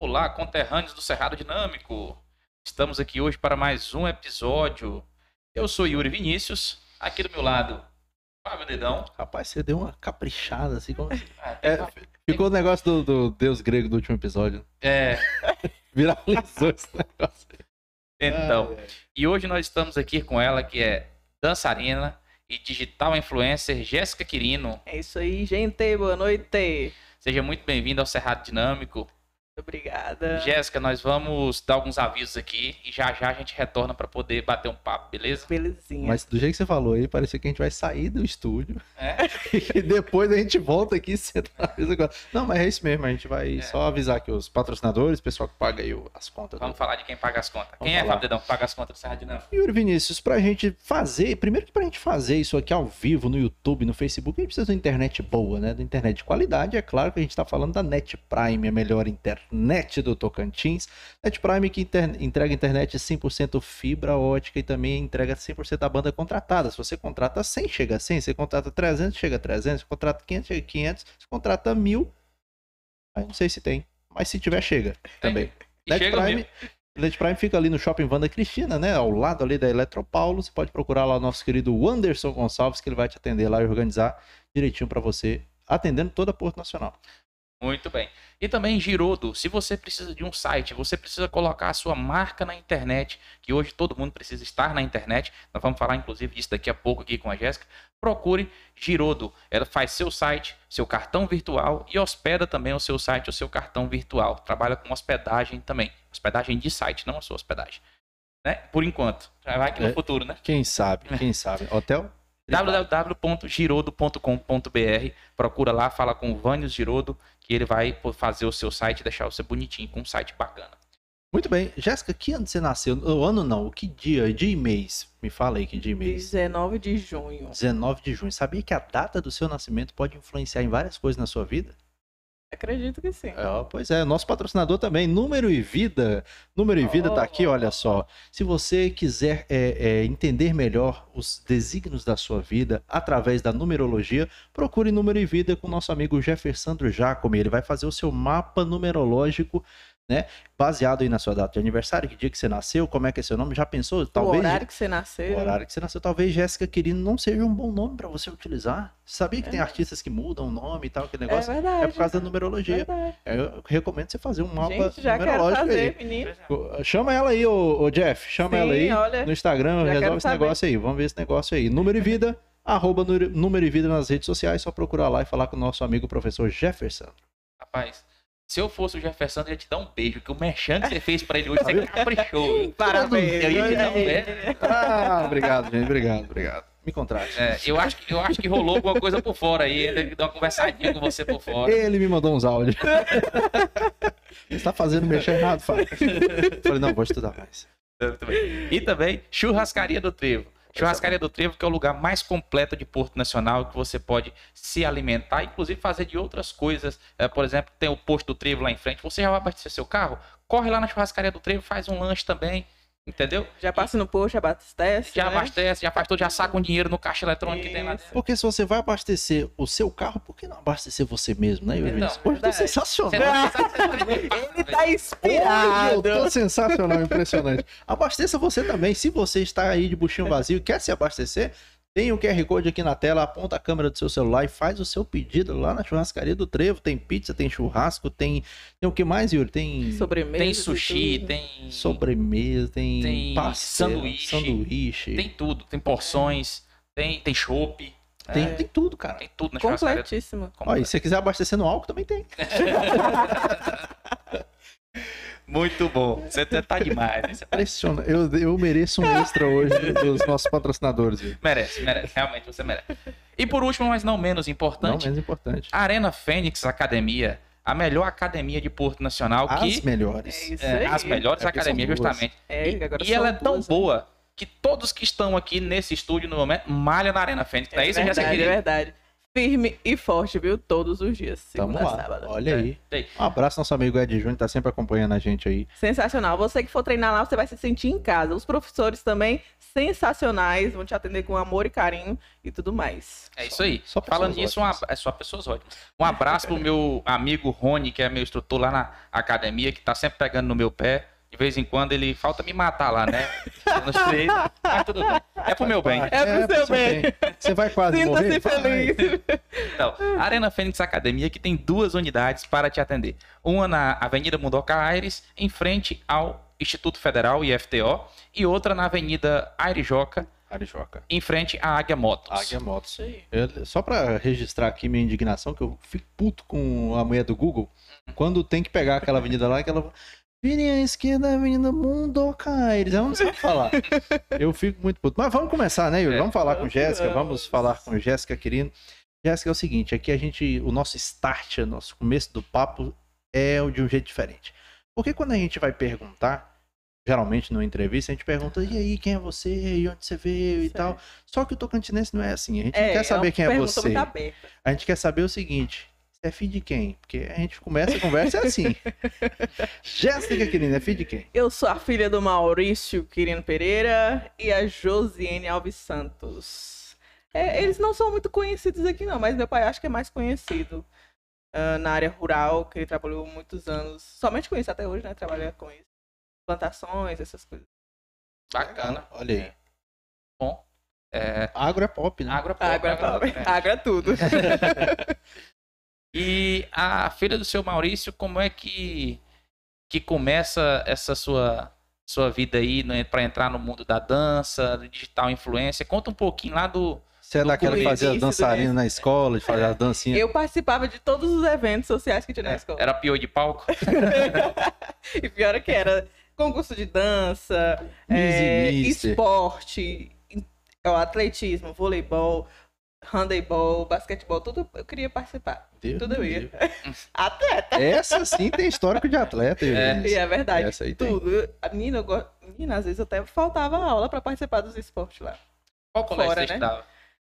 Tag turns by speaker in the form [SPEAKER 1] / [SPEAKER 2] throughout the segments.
[SPEAKER 1] Olá, conterrâneos do Cerrado Dinâmico. Estamos aqui hoje para mais um episódio. Eu sou Yuri Vinícius, aqui do meu lado, Fábio Dedão.
[SPEAKER 2] Rapaz, você deu uma caprichada assim. Como...
[SPEAKER 1] Ah, tem-
[SPEAKER 2] É, ficou o negócio do, do deus grego do último episódio.
[SPEAKER 1] é,
[SPEAKER 2] Viralizou esse negócio.
[SPEAKER 1] então.
[SPEAKER 2] Ah, é.
[SPEAKER 1] E hoje nós estamos aqui com ela, que é dançarina e digital influencer Jéssica Quirino.
[SPEAKER 3] É isso aí, gente. Boa noite.
[SPEAKER 1] Seja muito bem-vinda ao Cerrado Dinâmico.
[SPEAKER 3] Obrigada.
[SPEAKER 1] Jéssica, nós vamos dar alguns avisos aqui e já já a gente retorna para poder bater um papo, beleza?
[SPEAKER 3] Belezinha.
[SPEAKER 2] Mas do jeito que você falou aí, parecia que a gente vai sair do estúdio
[SPEAKER 1] É.
[SPEAKER 2] e depois a gente volta aqui e senta na mesa agora. Não, mas é isso mesmo, a gente vai
[SPEAKER 1] É.
[SPEAKER 2] só avisar que os patrocinadores, o pessoal que paga aí as contas.
[SPEAKER 1] Vamos
[SPEAKER 2] do-
[SPEAKER 1] falar de quem paga as contas. Quem é,
[SPEAKER 2] falar.
[SPEAKER 1] Fábio Dedão, que paga as contas do Cerrado Dinâmico?
[SPEAKER 2] Yuri Vinícius, pra gente fazer, primeiro que pra gente fazer isso aqui ao vivo no YouTube, no Facebook, a gente precisa de uma internet boa, né? Da internet de qualidade. É claro que a gente tá falando da Net Prime, a melhor internet do Tocantins. Net Prime que inter- entrega internet 100% fibra ótica e também entrega 100% da banda contratada. Se você contrata 100, chega a 100. Se você contrata 300, chega a 300. Se contrata 500, chega a 500. Se contrata 1000, aí não sei se tem. Mas se tiver, chega também.
[SPEAKER 1] E
[SPEAKER 2] Net
[SPEAKER 1] chega
[SPEAKER 2] Prime,
[SPEAKER 1] mesmo.
[SPEAKER 2] Net Prime fica ali no Shopping Vanda Cristina, né? Ao lado ali da Eletropaulo. Você pode procurar lá o nosso querido Anderson Gonçalves, que ele vai te atender lá e organizar direitinho pra você, atendendo toda a Porto Nacional.
[SPEAKER 1] Muito bem. E também Girodo, se você precisa de um site, você precisa colocar a sua marca na internet, que hoje todo mundo precisa estar na internet. Nós vamos falar inclusive disso daqui a pouco aqui com a Jéssica. Procure Girodo. Ela faz seu site, seu cartão virtual e hospeda também o seu site, o seu cartão virtual. Trabalha com hospedagem também. Hospedagem de site, não a sua hospedagem. Né? Por enquanto. Vai que no
[SPEAKER 2] É.
[SPEAKER 1] futuro, né?
[SPEAKER 2] Quem sabe, quem sabe. Hotel?
[SPEAKER 1] www.girodo.com.br Procura lá, fala com o Vânios Girodo, que ele vai fazer o seu site, deixar você bonitinho, com um site bacana.
[SPEAKER 2] Muito bem. Jéssica, que ano você nasceu? O ano não, que dia? Dia e mês? Me fala aí que dia e mês.
[SPEAKER 3] 19 de junho.
[SPEAKER 2] 19 de junho. Sabia que a data do seu nascimento pode influenciar em várias coisas na sua vida?
[SPEAKER 3] Acredito que sim.
[SPEAKER 2] É, pois é, nosso patrocinador também, Número e Vida. Número e Vida tá aqui, olha só. Se você quiser é, é, entender melhor os desígnios da sua vida através da numerologia, procure Número e Vida com nosso amigo Jeffersandro Jacome. Ele vai fazer o seu mapa numerológico, né? Baseado aí na sua data de aniversário, que dia que você nasceu, como é que é seu nome. Já pensou?
[SPEAKER 3] o horário que você nasceu.
[SPEAKER 2] O horário que você nasceu, talvez Jéssica Quirino não seja um bom nome pra você utilizar. Sabia que tem
[SPEAKER 3] É.
[SPEAKER 2] artistas que mudam o nome e tal, aquele
[SPEAKER 3] É
[SPEAKER 2] negócio?
[SPEAKER 3] verdade.
[SPEAKER 2] É por causa da numerologia.
[SPEAKER 3] Verdade.
[SPEAKER 2] Eu recomendo você fazer um mapa
[SPEAKER 3] Gente, já quero
[SPEAKER 2] numerológico
[SPEAKER 3] fazer,
[SPEAKER 2] aí.
[SPEAKER 3] menino.
[SPEAKER 2] Chama ela aí, ô, ô Jeff. Chama
[SPEAKER 3] Sim,
[SPEAKER 2] ela aí
[SPEAKER 3] olha,
[SPEAKER 2] no Instagram, resolve
[SPEAKER 3] quero
[SPEAKER 2] esse
[SPEAKER 3] saber.
[SPEAKER 2] negócio aí. Vamos ver esse negócio aí. Número e vida, arroba número número e vida nas redes sociais. Só procurar lá e falar com o nosso amigo professor Jefferson.
[SPEAKER 1] Rapaz, se eu fosse o Jefferson, eu ia te dar um beijo, que o merchan que você fez pra ele hoje, você caprichou.
[SPEAKER 3] Parabéns.
[SPEAKER 1] Eu ia te dar um beijo.
[SPEAKER 2] Ah, obrigado, gente. Obrigado, obrigado. Me contrate.
[SPEAKER 1] É, eu, acho, que- eu acho que rolou alguma coisa por fora aí, ele deu uma conversadinha com você por fora.
[SPEAKER 2] Ele me mandou uns áudios. Você tá fazendo mexer errado, Fábio. Falei, não, vou estudar mais.
[SPEAKER 1] Muito bem. E também Churrascaria do Trevo. Churrascaria do Trevo, que é o lugar mais completo de Porto Nacional, que você pode se alimentar, inclusive fazer de outras coisas. É, por exemplo, tem o posto do Trevo lá em frente. Você já vai abastecer seu carro? Corre lá na Churrascaria do Trevo, faz um lanche também, entendeu?
[SPEAKER 3] Já passa no post, abastece.
[SPEAKER 1] Já
[SPEAKER 3] né?
[SPEAKER 1] abastece, já faz tudo, já saca um dinheiro no caixa eletrônico que tem lá dentro.
[SPEAKER 2] Porque se você vai abastecer o seu carro, por que não abastecer você mesmo, né, Yuri?
[SPEAKER 1] Então,
[SPEAKER 2] Hoje tá sensacional.
[SPEAKER 3] Ele tá
[SPEAKER 2] Hoje eu
[SPEAKER 3] inspirado.
[SPEAKER 2] tô sensacional, impressionante. Abasteça você também. Se você está aí de buchinho vazio e quer se abastecer, tem o QR Code aqui na tela, aponta a câmera do seu celular e faz o seu pedido lá na churrascaria do Trevo. Tem pizza, tem churrasco, tem. Tem o que mais, Yuri? Tem
[SPEAKER 3] Sobremesa.
[SPEAKER 1] Tem sushi, tem.
[SPEAKER 2] sobremesa, tem,
[SPEAKER 1] Tem
[SPEAKER 2] pastel,
[SPEAKER 1] sanduíche.
[SPEAKER 2] sanduíche.
[SPEAKER 1] Tem tudo, tem porções, tem, tem chopp,
[SPEAKER 2] Tem,
[SPEAKER 1] é,
[SPEAKER 2] tem tudo, cara.
[SPEAKER 1] tem tudo na churrascaria.
[SPEAKER 3] Completíssimo.
[SPEAKER 2] E se você quiser abastecer no álcool, também tem.
[SPEAKER 1] Muito bom. Você tá tá demais. né? Você tá-
[SPEAKER 2] Impressiona. Eu, eu mereço um extra hoje dos nossos patrocinadores.
[SPEAKER 1] Merece, merece. Realmente você merece. E por último, mas não menos
[SPEAKER 2] Não,
[SPEAKER 1] importante,
[SPEAKER 2] menos importante.
[SPEAKER 1] Arena Fênix Academia, a melhor academia de Porto Nacional,
[SPEAKER 2] As
[SPEAKER 1] que
[SPEAKER 2] melhores.
[SPEAKER 3] É isso
[SPEAKER 1] é, as melhores
[SPEAKER 2] É
[SPEAKER 1] academias, justamente.
[SPEAKER 3] É,
[SPEAKER 1] E-
[SPEAKER 3] agora
[SPEAKER 1] e ela é tão
[SPEAKER 3] duas, né?
[SPEAKER 1] boa que todos que estão aqui nesse estúdio no momento malham na Arena Fênix. Não é, isso,
[SPEAKER 3] é
[SPEAKER 1] Jéssica?
[SPEAKER 3] verdade, é verdade. Firme e forte, viu? Todos os dias,
[SPEAKER 2] Tamo
[SPEAKER 3] segunda a
[SPEAKER 2] lá.
[SPEAKER 3] sábado.
[SPEAKER 2] Olha aí.
[SPEAKER 1] Ei.
[SPEAKER 2] Um abraço, nosso amigo Ed Júnior, tá sempre acompanhando a gente aí.
[SPEAKER 3] Sensacional. Você que for treinar lá, você vai se sentir em casa. Os professores também, sensacionais, vão te atender com amor e carinho e tudo mais.
[SPEAKER 1] É isso aí.
[SPEAKER 2] Só
[SPEAKER 1] Falando nisso, ab- é só pessoas ótimas. Um abraço pro meu amigo Rony, que é meu instrutor lá na academia, que tá sempre pegando no meu pé. De vez em quando ele falta me matar lá, né? Nos treinos. Mas tudo bem. É pro meu bem.
[SPEAKER 3] É pro seu bem.
[SPEAKER 2] Você vai quase morrer?
[SPEAKER 3] Sinta-se feliz.
[SPEAKER 1] Então, Arena Fênix Academia que tem duas unidades para te atender. Uma na Avenida Mundoca Aires, em frente ao Instituto Federal IFTO, e outra na Avenida Airijoca,
[SPEAKER 2] Arijoca.
[SPEAKER 1] em frente à Águia Motos.
[SPEAKER 2] Águia Motos.
[SPEAKER 3] Isso aí.
[SPEAKER 2] Eu- só pra registrar aqui minha indignação, que eu fico puto com a mulher do Google, quando tem que pegar aquela avenida lá, que ela virem à esquerda, Avenida Mundoca Aires. Ela não sabe falar. Eu fico muito puto. Mas vamos começar, né, Yuri?
[SPEAKER 1] É.
[SPEAKER 2] Vamos falar com Jéssica, vamos falar com Jéssica, querido. Jéssica, é o seguinte, aqui a gente, o nosso start, o nosso começo do papo é de um jeito diferente. Porque quando a gente vai perguntar, geralmente numa entrevista, a gente pergunta, e aí, quem é você? E onde você veio e tal. Só que o tocantinense não é assim. A gente não quer saber
[SPEAKER 3] uma
[SPEAKER 2] quem é você. A gente quer saber o seguinte: é filho de quem? Porque a gente começa a conversa é assim. Jéssica, querida, é filho de quem?
[SPEAKER 3] Eu sou a filha do Maurício Quirino Pereira e a Josiane Alves Santos. É, eles não são muito conhecidos aqui, não, mas meu pai acho que é mais conhecido ah, na área rural, que ele trabalhou muitos anos. Somente com isso até hoje, né? Trabalha com isso. Plantações, essas coisas.
[SPEAKER 1] Bacana.
[SPEAKER 2] Olha aí.
[SPEAKER 1] Bom. É,
[SPEAKER 2] Agro é pop, né?
[SPEAKER 1] agro é pop, agro é pop, é.
[SPEAKER 3] água é tudo.
[SPEAKER 1] E a filha do seu Maurício, como é que, que começa essa sua, sua vida aí né, para entrar no mundo da dança, do digital influência? Conta um pouquinho lá do.
[SPEAKER 2] Você é daquela que fazia dançarina na escola, de fazer a dancinha.
[SPEAKER 3] Eu participava de todos os eventos sociais que tinha na escola.
[SPEAKER 1] Era pior de palco?
[SPEAKER 3] e pior é que era concurso de dança, é, esporte, é, o atletismo, voleibol, handebol, basquetebol, tudo eu queria participar.
[SPEAKER 2] Deus
[SPEAKER 3] tudo eu ia. Atleta.
[SPEAKER 2] Essa sim tem histórico de atleta.
[SPEAKER 1] É.
[SPEAKER 3] E é verdade.
[SPEAKER 2] Essa aí tem.
[SPEAKER 3] Tudo. Eu- A menina, eu go- menina, às vezes até faltava aula pra participar dos esportes lá.
[SPEAKER 1] Qual colégio
[SPEAKER 3] Fora,
[SPEAKER 1] você
[SPEAKER 3] né?
[SPEAKER 1] estudava?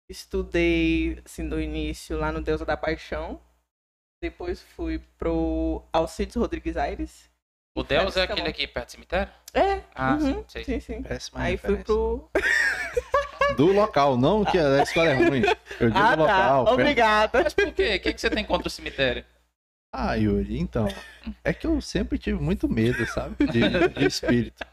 [SPEAKER 3] Estudei, assim, no início lá no Deusa da Paixão. Depois fui pro Alcides Rodrigues Aires.
[SPEAKER 1] O Deus é aquele
[SPEAKER 3] bom.
[SPEAKER 1] aqui perto do cemitério?
[SPEAKER 3] É.
[SPEAKER 1] Ah,
[SPEAKER 3] uhum,
[SPEAKER 1] sim, sei.
[SPEAKER 3] sim, sim. Aí fui
[SPEAKER 2] referência.
[SPEAKER 3] pro.
[SPEAKER 2] Do local, não que a escola é ruim. Eu digo
[SPEAKER 3] Ah,
[SPEAKER 2] do local.
[SPEAKER 3] tá.
[SPEAKER 2] perto-
[SPEAKER 3] Obrigada.
[SPEAKER 1] Mas por quê? O que, que você tem contra o cemitério?
[SPEAKER 2] Ah, Yuri, então. É que eu sempre tive muito medo, sabe? De, de espírito.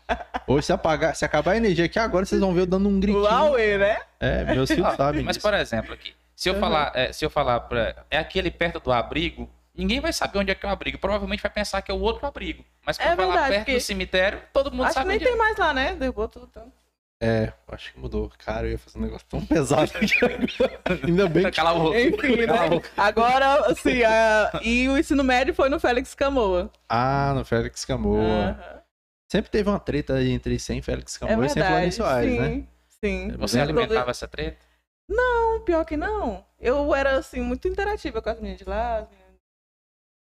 [SPEAKER 2] Hoje, se, apagar, se acabar a energia aqui agora, vocês vão ver eu dando um gritinho.
[SPEAKER 3] Uauê, né?
[SPEAKER 2] É, meus filhos
[SPEAKER 1] Ah,
[SPEAKER 2] sabem
[SPEAKER 1] Mas,
[SPEAKER 2] disso.
[SPEAKER 1] por exemplo, aqui, se eu
[SPEAKER 3] Uhum.
[SPEAKER 1] falar, é, se eu falar pra, é aquele perto do abrigo, ninguém vai saber onde é que é o abrigo. Provavelmente vai pensar que é o outro abrigo. Mas quando
[SPEAKER 3] É
[SPEAKER 1] falar
[SPEAKER 3] verdade,
[SPEAKER 1] perto do cemitério, todo mundo
[SPEAKER 3] Acho que
[SPEAKER 1] sabe
[SPEAKER 3] nem
[SPEAKER 1] onde é.
[SPEAKER 3] tem mais lá, né? Derrubou tudo. Então.
[SPEAKER 2] É, acho que mudou. Cara, eu ia fazer um negócio tão pesado aqui agora. Ainda bem que.
[SPEAKER 1] Cala a boca.
[SPEAKER 3] Enfim,
[SPEAKER 2] Cala a
[SPEAKER 3] né?
[SPEAKER 2] boca.
[SPEAKER 3] Agora, assim, a... e o ensino médio foi no Félix Camoa.
[SPEAKER 2] Ah, no Félix Camoa. Sempre teve uma treta aí entre 100 Félix
[SPEAKER 3] É
[SPEAKER 2] Camoa e 100
[SPEAKER 3] verdade.
[SPEAKER 2] Flávio Soares,
[SPEAKER 3] sim,
[SPEAKER 2] né?
[SPEAKER 3] sim.
[SPEAKER 1] Você
[SPEAKER 2] Todo-
[SPEAKER 1] alimentava essa treta?
[SPEAKER 3] Não, pior que não. Eu era, assim, muito interativa com as meninas de lá. as meninas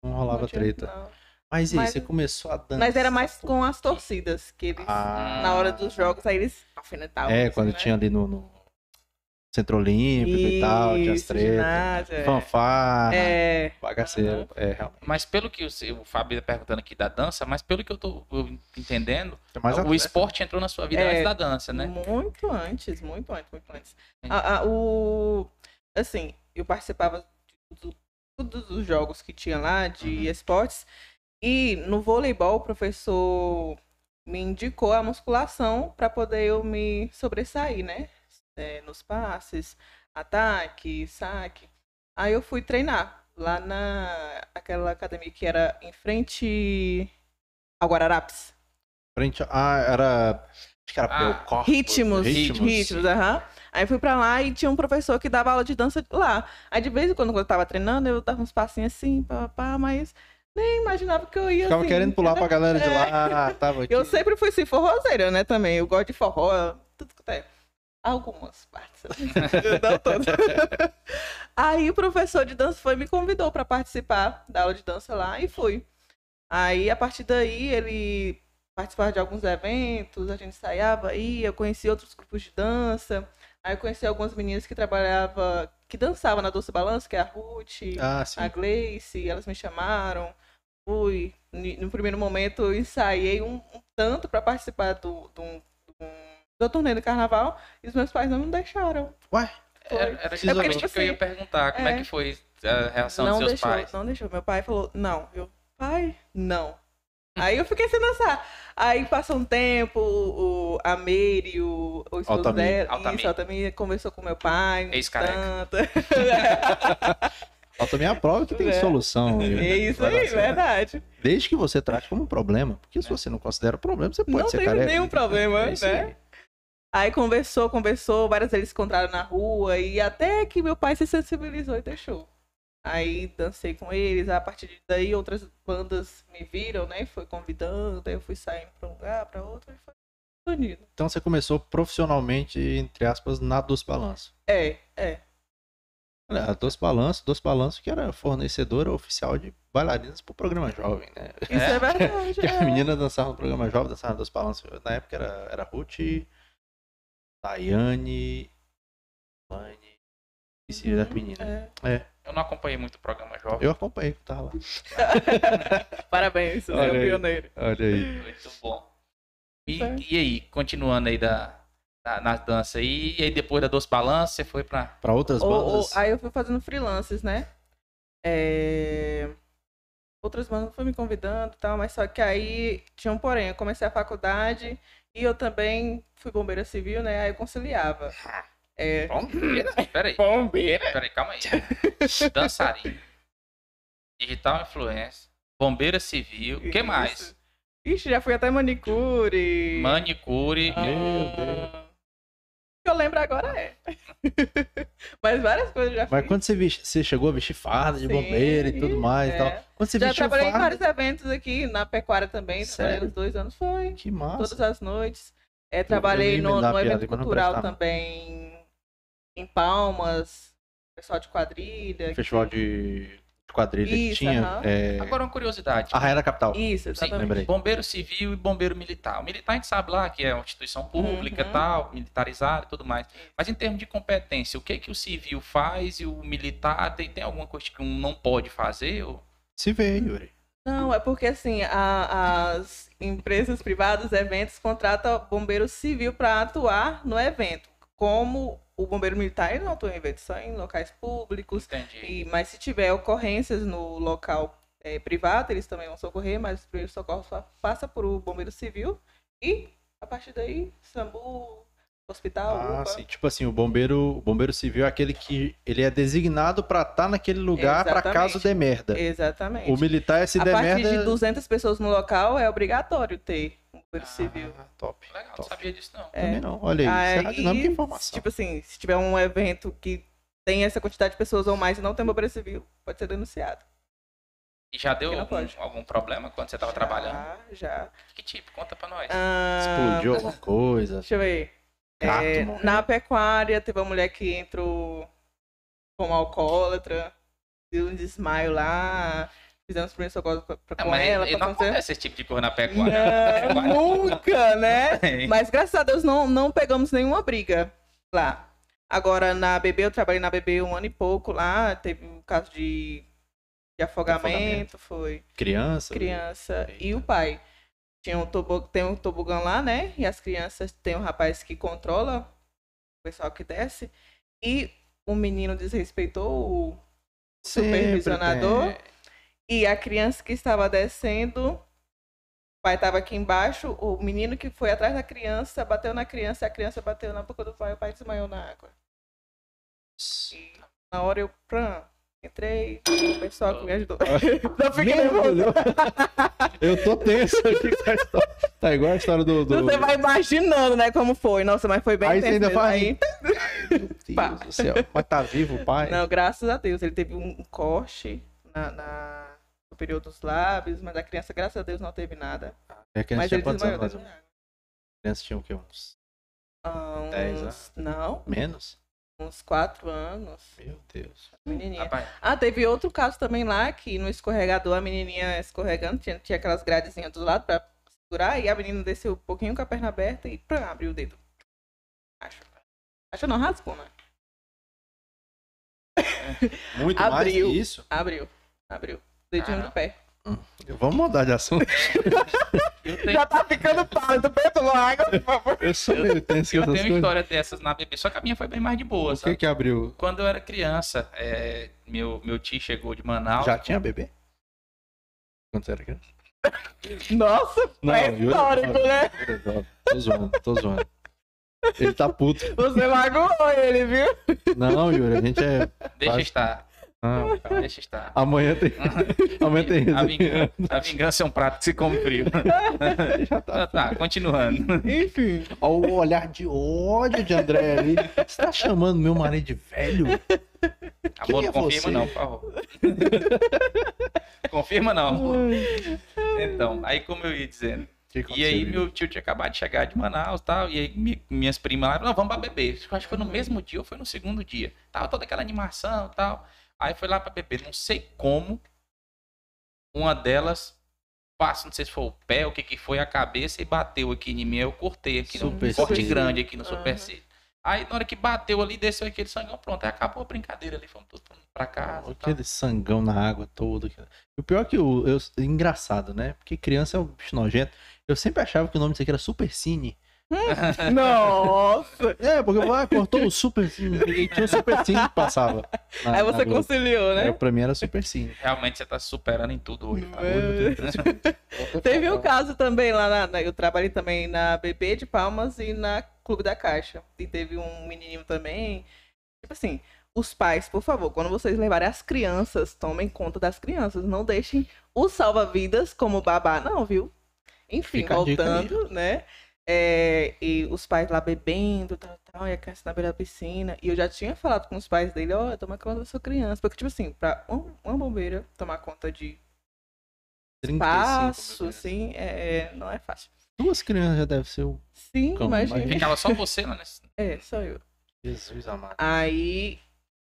[SPEAKER 2] Não rolava
[SPEAKER 3] não tinha-
[SPEAKER 2] treta.
[SPEAKER 3] não.
[SPEAKER 2] Mas e aí,
[SPEAKER 3] Mas-
[SPEAKER 2] você começou a dançar?
[SPEAKER 3] Mas era mais com as torcidas, que eles,
[SPEAKER 2] Ah.
[SPEAKER 3] na hora dos jogos, aí eles alfinetavam.
[SPEAKER 2] É,
[SPEAKER 3] assim,
[SPEAKER 2] quando
[SPEAKER 3] né?
[SPEAKER 2] tinha ali no, no Centro Olímpico e tal, tinha as
[SPEAKER 3] Isso,
[SPEAKER 2] tretas.
[SPEAKER 3] ginásio, é.
[SPEAKER 2] Fanfarra,
[SPEAKER 3] É,
[SPEAKER 2] bagaceiro. É, realmente.
[SPEAKER 1] Mas pelo que o, o Fábio tá perguntando aqui da dança, mas pelo que eu tô eu entendendo,
[SPEAKER 2] É mais
[SPEAKER 1] o
[SPEAKER 2] atleta.
[SPEAKER 1] esporte entrou na sua vida
[SPEAKER 3] É.
[SPEAKER 1] antes da dança, né?
[SPEAKER 3] Muito antes, muito antes, muito antes. A- a- o, assim, eu participava de todos os jogos que tinha lá de
[SPEAKER 1] Uhum.
[SPEAKER 3] esportes. E no voleibol, o professor me indicou a musculação para poder eu me sobressair, né? É, nos passes, ataque, saque. Aí eu fui treinar lá na aquela academia que era em frente ao Guararapes.
[SPEAKER 2] Frente a... Ah, era... Acho que era
[SPEAKER 1] Ah,
[SPEAKER 2] Belcorpo.
[SPEAKER 3] Ritmos,
[SPEAKER 2] Ritmos.
[SPEAKER 3] ritmos, aham. Aí fui pra lá e tinha um professor que dava aula de dança lá. Aí de vez em quando, quando eu tava treinando, eu dava uns passinhos assim, pá, pá, mas nem imaginava que eu ia
[SPEAKER 2] Ficava
[SPEAKER 3] assim,
[SPEAKER 2] querendo pular pra galera de
[SPEAKER 3] É.
[SPEAKER 2] lá. Tava aqui.
[SPEAKER 3] Eu sempre fui assim, forrozeira, né, também. Eu gosto de forró, tudo que tem. Algumas partes. Não todas. Aí o professor de dança foi e me convidou para participar da aula de dança lá e fui. Aí, a partir daí, ele participava de alguns eventos, a gente ensaiava, ia, eu conheci outros grupos de dança. Aí eu conheci algumas meninas que trabalhavam, que dançavam na Doce Balanço, que é a Ruth,
[SPEAKER 2] Ah,
[SPEAKER 3] a Gleice, elas me chamaram. Fui. No primeiro momento eu ensaiei um, um tanto para participar do, do, do, do torneio do carnaval e os meus pais não me deixaram.
[SPEAKER 2] Ué,
[SPEAKER 3] Foi.
[SPEAKER 1] Era, era
[SPEAKER 2] Precisa
[SPEAKER 1] justamente
[SPEAKER 3] ver.
[SPEAKER 1] o que eu ia perguntar. Como é,
[SPEAKER 3] É.
[SPEAKER 1] que foi a reação
[SPEAKER 3] não
[SPEAKER 1] dos seus
[SPEAKER 3] deixou,
[SPEAKER 1] pais?
[SPEAKER 3] não deixou. Meu pai falou, não. Eu, pai, não. Aí eu fiquei sem dançar. Aí passou um tempo, o, a Meire, o, o esposo
[SPEAKER 2] Altamir.
[SPEAKER 3] dela,
[SPEAKER 1] Altamir.
[SPEAKER 3] isso, Altamir conversou com meu pai. um
[SPEAKER 1] Ex-careca.
[SPEAKER 3] tanto.
[SPEAKER 2] Falta minha prova que tem
[SPEAKER 3] É.
[SPEAKER 2] solução.
[SPEAKER 3] é isso aí, verdade.
[SPEAKER 2] Desde que você trate como um problema. Porque se você não considera problema, você pode
[SPEAKER 3] não
[SPEAKER 2] ser careca.
[SPEAKER 3] nenhum problema,
[SPEAKER 2] É
[SPEAKER 3] né? Aí conversou, conversou, várias vezes se encontraram na rua e até que meu pai se sensibilizou e deixou. Aí dancei com eles, a partir daí outras bandas me viram, né? Foi convidando, aí eu fui saindo pra um lugar, pra outro e foi unido.
[SPEAKER 2] Então você começou profissionalmente, entre aspas, na Dos Balanço.
[SPEAKER 3] É, é.
[SPEAKER 2] A Dos Balanço, Dos Balanço que era fornecedora oficial de bailarinas pro programa jovem, né?
[SPEAKER 3] Isso é, verdade.
[SPEAKER 2] Que a
[SPEAKER 3] é.
[SPEAKER 2] menina dançava no programa jovem, dançava no Dos Balanço. Na época era, era Ruth, Daiane, Lane, esqueci das meninas.
[SPEAKER 3] É.
[SPEAKER 1] Eu não acompanhei muito o programa jovem.
[SPEAKER 2] Eu acompanhei, tava lá.
[SPEAKER 3] Parabéns, você é o pioneiro.
[SPEAKER 2] Olha aí.
[SPEAKER 1] Muito bom. E, e aí, continuando aí da, da, nas danças aí, e aí depois da Doce Balanço, você foi pra.
[SPEAKER 2] Pra outras
[SPEAKER 3] Ou- ou-
[SPEAKER 2] bandas.
[SPEAKER 3] aí eu fui fazendo freelances, né? É, Outras bandas foram me convidando e tal, mas só que aí tinha um porém. Eu comecei a faculdade e eu também fui bombeira civil, né? Aí eu conciliava. É...
[SPEAKER 1] Bombeira? Peraí,
[SPEAKER 3] Bombeira?
[SPEAKER 1] peraí, calma aí. Dançarina. Digital influencer. Bombeira civil. O que mais?
[SPEAKER 3] Ixi, já fui até manicure.
[SPEAKER 1] Manicure.
[SPEAKER 3] Ah,
[SPEAKER 2] Meu Deus.
[SPEAKER 3] Que eu lembro agora é. mas várias coisas já
[SPEAKER 2] Mas
[SPEAKER 3] fiz.
[SPEAKER 2] quando você, vesti- você chegou a vestir farda de
[SPEAKER 3] Sim,
[SPEAKER 2] bombeiro e tudo mais e
[SPEAKER 3] é.
[SPEAKER 2] tal. Quando você
[SPEAKER 3] Já trabalhei em
[SPEAKER 2] farda.
[SPEAKER 3] vários eventos aqui, na pecuária também. Trabalhei
[SPEAKER 2] Sério?
[SPEAKER 3] uns dois anos, foi.
[SPEAKER 2] Que massa.
[SPEAKER 3] todas as noites. É, trabalhei no, no evento
[SPEAKER 2] mas
[SPEAKER 3] cultural também, em Palmas, pessoal de quadrilha.
[SPEAKER 2] Festival de quadrilha que
[SPEAKER 3] Isso,
[SPEAKER 2] tinha.
[SPEAKER 3] aham.
[SPEAKER 2] é,
[SPEAKER 1] Agora uma curiosidade.
[SPEAKER 2] Arraial da Capital.
[SPEAKER 3] Isso,
[SPEAKER 1] Sim,
[SPEAKER 3] exatamente.
[SPEAKER 2] lembrei.
[SPEAKER 1] bombeiro civil e bombeiro militar. O militar a gente sabe lá que é uma instituição pública
[SPEAKER 3] Uhum.
[SPEAKER 1] tal, militarizada e tudo mais. Mas em termos de competência, o que que o civil faz e o militar tem, tem alguma coisa que um não pode fazer? Ou...
[SPEAKER 2] Se vê, Yuri.
[SPEAKER 3] Não, é porque assim, a- as empresas privadas, eventos, contratam bombeiro civil para atuar no evento. Como o bombeiro militar, ele não atua em eventos, só em locais públicos.
[SPEAKER 1] Entendi.
[SPEAKER 3] E, mas se tiver ocorrências no local eh, privado, eles também vão socorrer, mas o primeiro socorro só passa por o bombeiro civil. E a partir daí, SAMU, hospital,
[SPEAKER 2] Ah,
[SPEAKER 3] UPA.
[SPEAKER 2] sim. Tipo assim, o bombeiro, o bombeiro civil é aquele que ele é designado pra estar naquele lugar pra
[SPEAKER 3] Exatamente.
[SPEAKER 2] caso dê merda.
[SPEAKER 3] Exatamente.
[SPEAKER 2] O militar é se
[SPEAKER 3] a
[SPEAKER 2] der
[SPEAKER 3] partir
[SPEAKER 2] merda.
[SPEAKER 3] de 200 pessoas no local, é obrigatório ter um bombeiro civil.
[SPEAKER 2] Ah, top.
[SPEAKER 1] Legal, não
[SPEAKER 2] top.
[SPEAKER 1] sabia disso não.
[SPEAKER 3] É.
[SPEAKER 2] Também não. Olha aí, isso é
[SPEAKER 3] Aí,
[SPEAKER 2] dinâmica e informação.
[SPEAKER 3] Tipo assim, se tiver um evento que tem essa quantidade de pessoas ou mais e não tem bombeiro civil, pode ser denunciado.
[SPEAKER 1] E já deu
[SPEAKER 3] não
[SPEAKER 1] algum, algum problema quando você estava trabalhando?
[SPEAKER 3] Já, já.
[SPEAKER 1] Que tipo? Conta pra nós.
[SPEAKER 3] Ah,
[SPEAKER 2] Explodiu alguma coisa.
[SPEAKER 3] Deixa eu ver. É, na pecuária, teve uma mulher que entrou como alcoólatra, deu um desmaio lá, fizemos primeiro socorro com,
[SPEAKER 1] Não,
[SPEAKER 3] com
[SPEAKER 1] mas
[SPEAKER 3] ela.
[SPEAKER 1] não
[SPEAKER 3] passamos-
[SPEAKER 1] acontece esse tipo de coisa na pecuária.
[SPEAKER 3] Não, nunca, né? Mas graças a Deus não, não pegamos nenhuma briga lá. Agora na BB, eu trabalhei na BB um ano e pouco lá, teve um caso de, de afogamento,
[SPEAKER 2] Afogamento.
[SPEAKER 3] foi
[SPEAKER 2] Criança.
[SPEAKER 3] criança
[SPEAKER 2] Eita.
[SPEAKER 3] e o pai. Tinha um tobo, tem um tobogã lá, né? E as crianças tem um rapaz que controla o pessoal que desce. E o menino desrespeitou o
[SPEAKER 2] Sempre
[SPEAKER 3] supervisionador.
[SPEAKER 2] tem.
[SPEAKER 3] e a criança que estava descendo, o pai estava aqui embaixo, o menino que foi atrás da criança bateu na criança, a criança bateu na boca do pai, o pai desmaiou na água. E na hora eu pram, entrei, o pessoal que me ajudou. Não fiquei nervoso.
[SPEAKER 2] Eu tô tenso aqui com a história. Tá igual a história do. do...
[SPEAKER 3] Você vai imaginando, né, como foi. Nossa, mas foi bem
[SPEAKER 2] Aí você
[SPEAKER 3] tenso
[SPEAKER 2] ainda
[SPEAKER 3] mesmo.
[SPEAKER 2] faz-
[SPEAKER 3] Aí-
[SPEAKER 2] Meu
[SPEAKER 3] Pá.
[SPEAKER 2] Deus do céu. Mas tá vivo o pai?
[SPEAKER 3] Não, graças a Deus. Ele teve um corte na, na- no período dos lábios, mas a criança, graças a Deus, não teve nada.
[SPEAKER 2] É que a
[SPEAKER 3] mas
[SPEAKER 2] tinha
[SPEAKER 3] ele
[SPEAKER 2] quantos anos?
[SPEAKER 3] desmaiou.
[SPEAKER 2] A criança tinha o quê? Uns
[SPEAKER 3] Ah,
[SPEAKER 2] Dez
[SPEAKER 3] uns-
[SPEAKER 2] anos?
[SPEAKER 3] Não,
[SPEAKER 2] menos?
[SPEAKER 3] Uns quatro anos.
[SPEAKER 2] Meu Deus.
[SPEAKER 3] Menininha.
[SPEAKER 1] Rapaz,
[SPEAKER 3] Ah, teve outro caso também lá, que no escorregador, a menininha escorregando, tinha, tinha aquelas gradezinhas do lado pra segurar, e a menina desceu um pouquinho com a perna aberta e pram, abriu o dedo. Acho. Acho que não raspou, né?
[SPEAKER 2] Muito mais
[SPEAKER 3] Abriu.
[SPEAKER 2] que isso.
[SPEAKER 3] Abriu. Abriu. Dedinho
[SPEAKER 1] Caramba.
[SPEAKER 3] do pé.
[SPEAKER 2] Vamos mudar de assunto.
[SPEAKER 1] Eu tenho,
[SPEAKER 3] Já tá ficando pálido, pega água, por favor.
[SPEAKER 2] Eu sou meio tenso com
[SPEAKER 1] eu
[SPEAKER 2] essas
[SPEAKER 1] tenho
[SPEAKER 2] coisas.
[SPEAKER 1] história dessas na bebê, só que a minha foi bem mais de boa,
[SPEAKER 2] O que
[SPEAKER 1] sabe?
[SPEAKER 2] que abriu?
[SPEAKER 1] Quando eu era criança, é, meu, meu tio chegou de Manaus.
[SPEAKER 2] Já tinha bebê? Quando você era criança?
[SPEAKER 3] Nossa, é
[SPEAKER 2] Yuri-
[SPEAKER 3] histórico, né?
[SPEAKER 2] Tô zoando, tô zoando. Ele tá puto.
[SPEAKER 3] Você magoou ele, viu?
[SPEAKER 2] Não, Yuri, a gente é.
[SPEAKER 1] Deixa
[SPEAKER 2] Faz-
[SPEAKER 1] estar,
[SPEAKER 2] Ah,
[SPEAKER 1] deixa estar.
[SPEAKER 2] amanhã tem. Amanhã tem
[SPEAKER 1] A vingança, a vingança é um prato que se come frio.
[SPEAKER 2] Já tá.
[SPEAKER 1] Ah, tá, continuando.
[SPEAKER 3] Enfim.
[SPEAKER 2] Olha o olhar de ódio de André ali. Você tá chamando meu marido de velho?
[SPEAKER 1] Amor,
[SPEAKER 2] é
[SPEAKER 1] não confirma
[SPEAKER 2] você?
[SPEAKER 1] não, por favor. confirma não. Então, aí como eu ia dizendo. E aí
[SPEAKER 2] Yuri?
[SPEAKER 1] meu tio tinha acabado de chegar de Manaus e tal. E aí mi- minhas primas lá, não, vamos pra beber. Acho que foi no mesmo dia ou foi no segundo dia. Tava toda aquela animação e tal. Aí foi lá pra beber. Não sei como. Uma delas passa, não sei se foi o pé, o que que foi, a cabeça e bateu aqui em mim. Eu cortei aqui no
[SPEAKER 2] Super
[SPEAKER 1] corte
[SPEAKER 3] cílio.
[SPEAKER 1] grande aqui no
[SPEAKER 3] Aham.
[SPEAKER 1] supercílio. Aí na hora que bateu ali, desceu aquele sangão, pronto. Aí acabou a brincadeira ali, fomos todos pra casa. tal.
[SPEAKER 2] Aquele sangão na água toda. O pior é que o. Eu, engraçado, né? Porque criança é um bicho nojento. Eu sempre achava que o nome disso aqui era Super Cine.
[SPEAKER 3] Nossa.
[SPEAKER 2] É, porque ah, cortou o Super Cine. E tinha o Super Cine que passava. na-
[SPEAKER 3] Aí você conciliou, né?
[SPEAKER 2] pra mim era Super Cine.
[SPEAKER 1] Realmente você tá superando em tudo hoje. tá?
[SPEAKER 3] É. Teve um caso também lá na, na- Eu trabalhei também na BB de Palmas e na Clube da Caixa. E teve um menininho também. Tipo assim, os pais, por favor, quando vocês levarem as crianças, tomem conta das crianças. Não deixem o salva-vidas como babá, não, viu? Enfim,
[SPEAKER 2] Fica
[SPEAKER 3] voltando, né? É, e os pais lá bebendo, tal, tal, e a criança na beira da piscina. E eu já tinha falado com os pais dele, ó, toma conta da sua criança. Porque, tipo assim, pra um- uma bombeira tomar conta de
[SPEAKER 2] 35
[SPEAKER 3] espaço, assim, é, não é fácil.
[SPEAKER 2] Duas crianças já deve ser o.
[SPEAKER 3] Sim,
[SPEAKER 2] Como,
[SPEAKER 3] imagina.
[SPEAKER 2] imagina.
[SPEAKER 1] Ficava só você lá nesse.
[SPEAKER 3] É, só eu.
[SPEAKER 2] Jesus amado.
[SPEAKER 3] Aí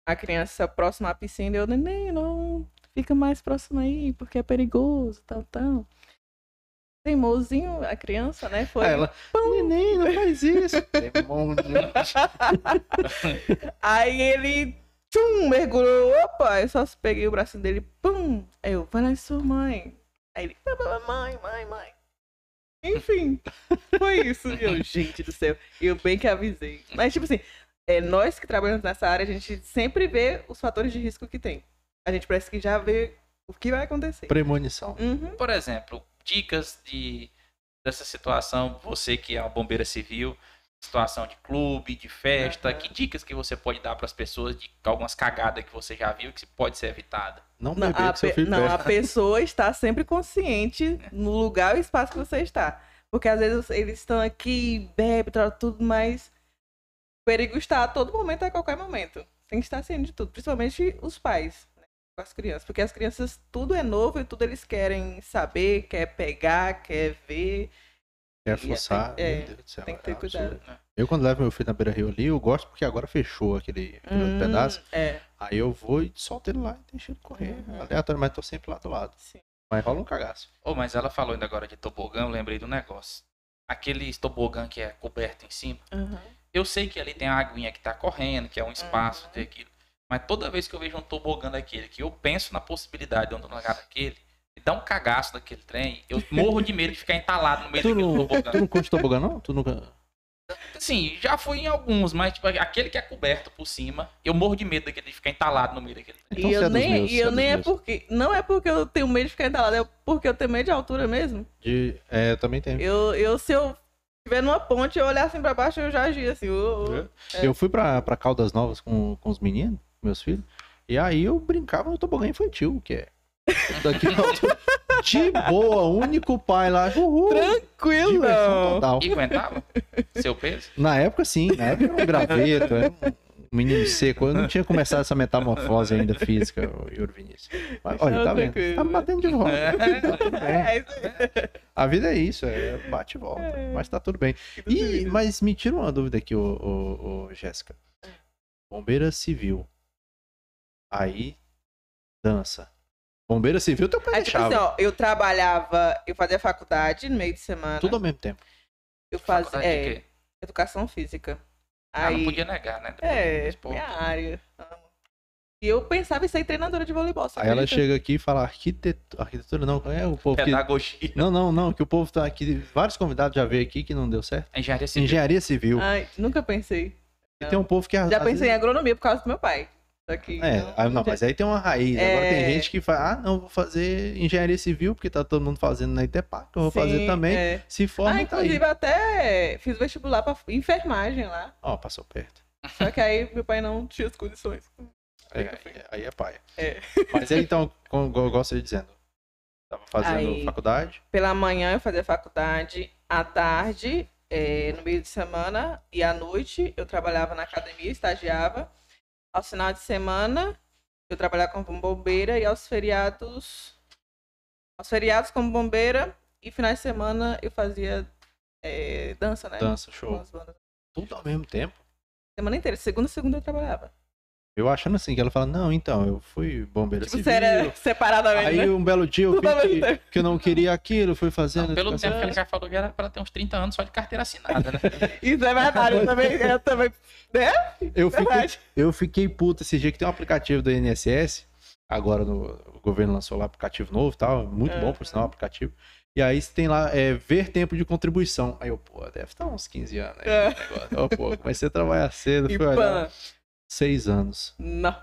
[SPEAKER 3] a criança próxima à piscina, eu, neném, não fica mais próximo aí, porque é perigoso, tal, tal. Teimosinho, a criança, né? Foi.
[SPEAKER 2] Aí ela. Neném, não faz isso. Demônio.
[SPEAKER 3] Aí ele, tchum, mergulhou. Opa, eu só peguei o bracinho dele, pum. Aí eu, vai lá, sua mãe. Aí ele, "Tá, tá, mãe, mãe, mãe. Enfim, foi isso. E eu, gente do céu. Eu bem que avisei. Mas, tipo assim, é, nós que trabalhamos nessa área, a gente sempre vê os fatores de risco que tem. A gente parece que já vê o que vai acontecer.
[SPEAKER 2] Premonição.
[SPEAKER 3] Uhum.
[SPEAKER 1] Por exemplo, dicas de dessa situação, você que é uma bombeira civil, situação de clube, de festa,
[SPEAKER 3] Aham.
[SPEAKER 1] que dicas que você pode dar para as pessoas de algumas cagadas que você já viu que pode ser evitada?
[SPEAKER 2] Não
[SPEAKER 3] Não, a,
[SPEAKER 2] seu
[SPEAKER 3] pe-
[SPEAKER 2] filho
[SPEAKER 3] não, a pessoa está sempre consciente no lugar e espaço que você está. Porque às vezes eles estão aqui, bebe, tudo, mas o perigo está a todo momento, a qualquer momento. Tem que estar ciente de tudo, principalmente os pais, com as crianças. Porque as crianças, tudo é novo e tudo eles querem saber, quer pegar, quer ver.
[SPEAKER 2] Quer
[SPEAKER 3] E
[SPEAKER 2] forçar.
[SPEAKER 3] é,
[SPEAKER 2] meu Deus do céu,
[SPEAKER 3] Tem que
[SPEAKER 2] é
[SPEAKER 3] ter
[SPEAKER 2] absurdo.
[SPEAKER 3] cuidado.
[SPEAKER 2] Eu, quando levo meu filho na beira rio ali, eu gosto porque agora fechou aquele, aquele outro
[SPEAKER 3] Hum,
[SPEAKER 2] pedaço.
[SPEAKER 3] É,
[SPEAKER 2] Aí eu vou e solto ele lá e deixo ele correr.
[SPEAKER 3] Uhum.
[SPEAKER 2] Aleatório, mas tô sempre lá do lado.
[SPEAKER 3] sim.
[SPEAKER 2] Mas rola um cagaço.
[SPEAKER 1] Oh, mas ela falou ainda agora de tobogã, eu lembrei do negócio. Aquele tobogã que é coberto em cima.
[SPEAKER 3] Uhum.
[SPEAKER 1] Eu sei que ali tem a aguinha que tá correndo, que é um espaço,
[SPEAKER 3] Uhum.
[SPEAKER 1] tem aquilo. Mas toda vez que eu vejo um tobogã daquele, que eu penso na possibilidade de eu andar daquele, me dá um cagaço daquele trem, eu morro de medo de ficar entalado no meio
[SPEAKER 2] Tu não,
[SPEAKER 1] tobogã.
[SPEAKER 2] tu não curte tobogã, não? Tu nunca.
[SPEAKER 1] Sim, já fui em alguns, mas tipo, aquele que é coberto por cima, eu morro de medo daquele de ficar entalado no meio daquele trem.
[SPEAKER 2] Então
[SPEAKER 3] e eu
[SPEAKER 2] é
[SPEAKER 3] nem,
[SPEAKER 2] meus,
[SPEAKER 3] e
[SPEAKER 2] é
[SPEAKER 3] eu
[SPEAKER 2] dos
[SPEAKER 3] nem é porque. Não é porque eu tenho medo de ficar entalado, é porque eu tenho medo de altura mesmo.
[SPEAKER 2] De... É, eu também tenho.
[SPEAKER 3] Eu, eu, se eu estiver numa ponte, eu olhar assim pra baixo, eu já agi assim. ô. É.
[SPEAKER 2] Eu fui pra, pra Caldas Novas com, com os meninos, meus filhos, e aí eu brincava no tobogã infantil, que é. Daqui. De boa, único pai lá. Uhul,
[SPEAKER 3] Tranquilo.
[SPEAKER 2] total.
[SPEAKER 1] E aguentava? Seu peso?
[SPEAKER 2] Na época, sim. Na época era um graveto, era um menino seco. Eu não tinha começado essa metamorfose ainda física, o Yuri Vinícius. Mas, olha,
[SPEAKER 3] Não,
[SPEAKER 2] tá vendo? Tá me batendo de volta. Tá tudo bem.
[SPEAKER 3] É, isso aí.
[SPEAKER 2] A vida é isso, é bate e volta.
[SPEAKER 3] É.
[SPEAKER 2] Mas tá tudo bem. E, mas me tira uma dúvida aqui, ô, ô, ô, Jéssica. Bombeira civil. Aí, dança. Bombeira civil, teu pé
[SPEAKER 3] Aí, tipo assim, ó, eu trabalhava, eu fazia faculdade no meio de semana.
[SPEAKER 2] Tudo ao mesmo tempo.
[SPEAKER 3] eu fazia
[SPEAKER 1] Faculdade de
[SPEAKER 3] é,
[SPEAKER 1] quê?
[SPEAKER 3] educação física.
[SPEAKER 1] Ah, não
[SPEAKER 3] Aí,
[SPEAKER 1] podia negar, né? Depois
[SPEAKER 3] é, minha área. amo. E eu pensava em ser treinadora de voleibol. você
[SPEAKER 2] Aí ela
[SPEAKER 3] acredita?
[SPEAKER 2] chega aqui e fala arquitetura. Arquitetura não, é o povo que.
[SPEAKER 1] Pedagogia.
[SPEAKER 2] Não, não, não, que o povo tá aqui. Vários convidados já veio aqui que não deu certo.
[SPEAKER 1] Engenharia civil.
[SPEAKER 2] Engenharia civil.
[SPEAKER 3] Ai, nunca pensei.
[SPEAKER 2] E tem um povo que.
[SPEAKER 3] Já
[SPEAKER 2] às
[SPEAKER 3] pensei em
[SPEAKER 2] vezes-
[SPEAKER 3] agronomia por causa do meu pai. Que.
[SPEAKER 2] É, aí, não, mas aí tem uma raiz. Agora tem
[SPEAKER 3] É.
[SPEAKER 2] gente que fala, ah, não, vou fazer engenharia civil, porque tá todo mundo fazendo na Itepac, eu vou fazer
[SPEAKER 3] Sim,
[SPEAKER 2] também.
[SPEAKER 3] é.
[SPEAKER 2] Se forma,
[SPEAKER 3] Ah,
[SPEAKER 2] tá aí.
[SPEAKER 3] inclusive até fiz vestibular pra enfermagem lá.
[SPEAKER 2] Ó, passou perto.
[SPEAKER 3] Só que aí meu pai não tinha as condições.
[SPEAKER 2] É, aí, aí é paia.
[SPEAKER 3] É.
[SPEAKER 2] Mas aí então, como eu gosto de dizendo, tava fazendo
[SPEAKER 3] Aí-
[SPEAKER 2] faculdade,
[SPEAKER 3] Pela manhã eu fazia faculdade, à tarde, eh, no meio de semana e à noite eu trabalhava na academia, estagiava. Aos finais de semana eu trabalhava como bombeira e aos feriados. Aos feriados como bombeira e finais de semana eu fazia eh, dança, né?
[SPEAKER 2] dança, show. Tudo ao mesmo tempo.
[SPEAKER 3] Semana inteira, segunda segunda eu trabalhava.
[SPEAKER 2] Eu achando assim, que ela fala, não, então, eu fui bombeira
[SPEAKER 3] Tipo,
[SPEAKER 2] civil.
[SPEAKER 3] você era separadamente,
[SPEAKER 2] Aí
[SPEAKER 3] né?
[SPEAKER 2] um belo dia eu vi que, que eu não queria aquilo, fui fazendo.
[SPEAKER 1] Não, pelo tempo que ele já falou que era pra ter uns 30 anos só de carteira assinada, né?
[SPEAKER 3] Isso é verdade, eu também, eu também. Né?
[SPEAKER 2] eu fiquei,
[SPEAKER 3] Verdade.
[SPEAKER 2] eu fiquei puto esse dia que tem um aplicativo do INSS. Agora no, o governo lançou lá aplicativo novo e tal. Muito bom, por sinal, o aplicativo. E aí você tem lá, é, ver tempo de contribuição. Aí eu, pô, deve estar uns 15 anos aí.
[SPEAKER 3] É.
[SPEAKER 2] negócio. Ó, pô, comecei a trabalhar cedo,
[SPEAKER 3] E
[SPEAKER 2] fui olhar. Seis anos.
[SPEAKER 3] Não.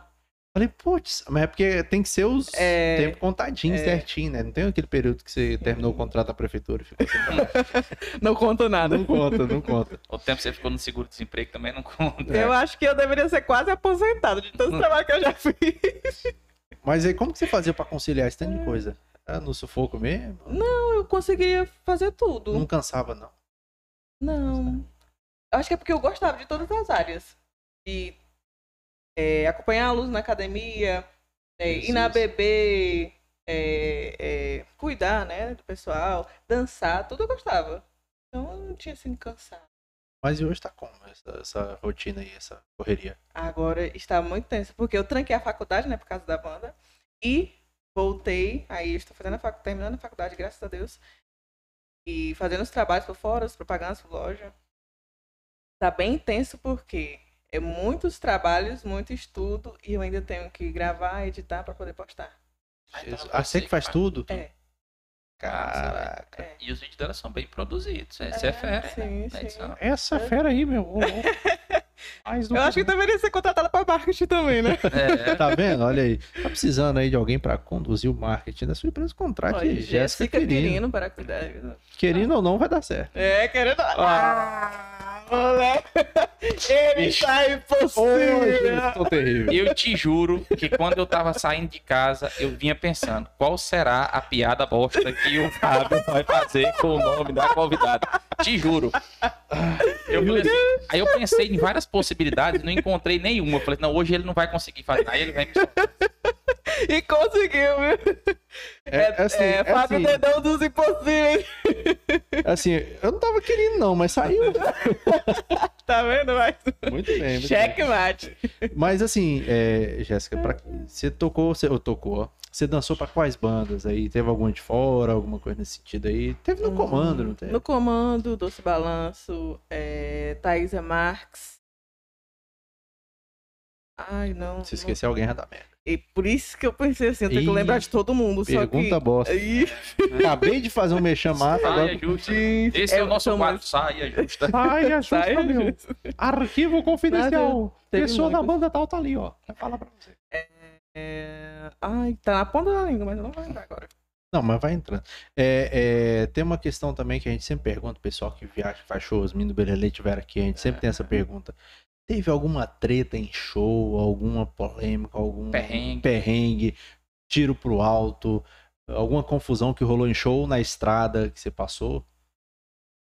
[SPEAKER 2] Falei, putz, mas é porque tem que ser os
[SPEAKER 3] É.
[SPEAKER 2] tempo contadinho,
[SPEAKER 3] É.
[SPEAKER 2] certinho, né? Não tem aquele período que você terminou o contrato da prefeitura e ficou sem.
[SPEAKER 3] Não conto nada.
[SPEAKER 2] Não conta, não conta.
[SPEAKER 1] O tempo que você ficou no seguro-desemprego também não conta.
[SPEAKER 3] Eu acho que eu deveria ser quase aposentado de todo o trabalho que eu já fiz.
[SPEAKER 2] Mas aí como que você fazia pra conciliar esse tanto de coisa? Era no sufoco mesmo?
[SPEAKER 3] Não, eu conseguiria fazer tudo.
[SPEAKER 2] Não cansava, não.
[SPEAKER 3] Não. Eu acho que é porque eu gostava de todas as áreas. De é, acompanhar alunos na academia, é, ir na
[SPEAKER 2] Isso,
[SPEAKER 3] BB, é, é, cuidar, né, do pessoal, dançar, tudo eu gostava. Então eu não tinha assim cansar.
[SPEAKER 2] Mas e hoje tá como essa, essa rotina aí, essa correria?
[SPEAKER 3] Agora está muito tenso, porque eu tranquei a faculdade, né, por causa da banda, e voltei, aí estou fazendo a facu- terminando a faculdade, graças a Deus, e fazendo os trabalhos por fora, as propagandas por loja. Tá bem intenso porque é muitos trabalhos, muito estudo, e eu ainda tenho que gravar, editar para poder postar.
[SPEAKER 1] Ah, então
[SPEAKER 2] Jesus.
[SPEAKER 1] é
[SPEAKER 2] Ah, você que faz tudo?
[SPEAKER 3] É.
[SPEAKER 2] Caraca.
[SPEAKER 3] É.
[SPEAKER 1] E os vídeos dela são bem produzidos. Esse é, fera.
[SPEAKER 3] Sim,
[SPEAKER 1] né?
[SPEAKER 3] sim.
[SPEAKER 2] Essa fera aí, meu.
[SPEAKER 3] Eu acho que deveria ser contratada para marketing também, né?
[SPEAKER 1] É,
[SPEAKER 2] Tá vendo? Olha aí. Tá precisando aí de alguém pra conduzir o marketing da sua empresa? Contrate
[SPEAKER 3] Olha,
[SPEAKER 2] Jéssica Querino.
[SPEAKER 3] Querino para cuidar.
[SPEAKER 2] Querendo ou não, vai dar certo.
[SPEAKER 3] É, querendo. Ah, Ele
[SPEAKER 1] Bicho.
[SPEAKER 3] tá impossível.
[SPEAKER 2] tô terrível.
[SPEAKER 1] Eu te juro que quando eu tava saindo de casa, eu vinha pensando, qual será a piada bosta que o Fábio vai fazer com o nome da convidada? Te juro. Eu falei assim, aí eu pensei em várias possibilidades, não encontrei nenhuma. Eu falei, não, hoje ele não vai conseguir fazer. Aí ele vai me
[SPEAKER 3] E conseguiu, viu?
[SPEAKER 2] É, assim,
[SPEAKER 3] é,
[SPEAKER 2] é
[SPEAKER 3] Fábio
[SPEAKER 2] assim,
[SPEAKER 3] Dedão dos Impossíveis.
[SPEAKER 2] assim, eu não tava querendo não, mas saiu.
[SPEAKER 3] Tá vendo? Mas...
[SPEAKER 2] Muito bem. muito bem.
[SPEAKER 3] Checkmate.
[SPEAKER 2] Mas assim, é, Jéssica, pra- você tocou, você ou tocou, ó, você dançou pra quais bandas aí? Teve alguma de fora, alguma coisa nesse sentido aí? Teve no comando, não teve?
[SPEAKER 3] No comando, Doce Balanço, é, Thaisa Marques. Ai, não.
[SPEAKER 2] Se esquecer alguém, já dá merda.
[SPEAKER 3] não- E por isso que eu pensei assim, eu tenho que
[SPEAKER 2] Ih,
[SPEAKER 3] lembrar de todo mundo. Só
[SPEAKER 2] Pergunta
[SPEAKER 3] que...
[SPEAKER 2] bosta.
[SPEAKER 3] Ih,
[SPEAKER 2] Acabei de fazer um mexer massa,
[SPEAKER 1] Saia
[SPEAKER 2] agora...
[SPEAKER 1] justa. Esse é, o
[SPEAKER 3] eu
[SPEAKER 1] nosso quadro,
[SPEAKER 3] muito-
[SPEAKER 1] saia justa.
[SPEAKER 2] Ai, ajusta,
[SPEAKER 3] Sai,
[SPEAKER 2] meu.
[SPEAKER 3] justo.
[SPEAKER 2] Arquivo confidencial. Pessoa da banda tal tá ali, ó. Vai falar pra você.
[SPEAKER 3] É... Ai, tá na ponta da língua, mas eu não vou lembrar agora.
[SPEAKER 2] Não, mas vai entrando. É, é, tem uma questão também que a gente sempre pergunta, o pessoal que viaja, faz shows, Mindo Berelê tiver aqui, a gente sempre tem essa pergunta. Teve alguma treta em show, alguma polêmica, algum
[SPEAKER 1] Perrengue.
[SPEAKER 2] perrengue, tiro pro alto, alguma confusão que rolou em show na estrada que você passou?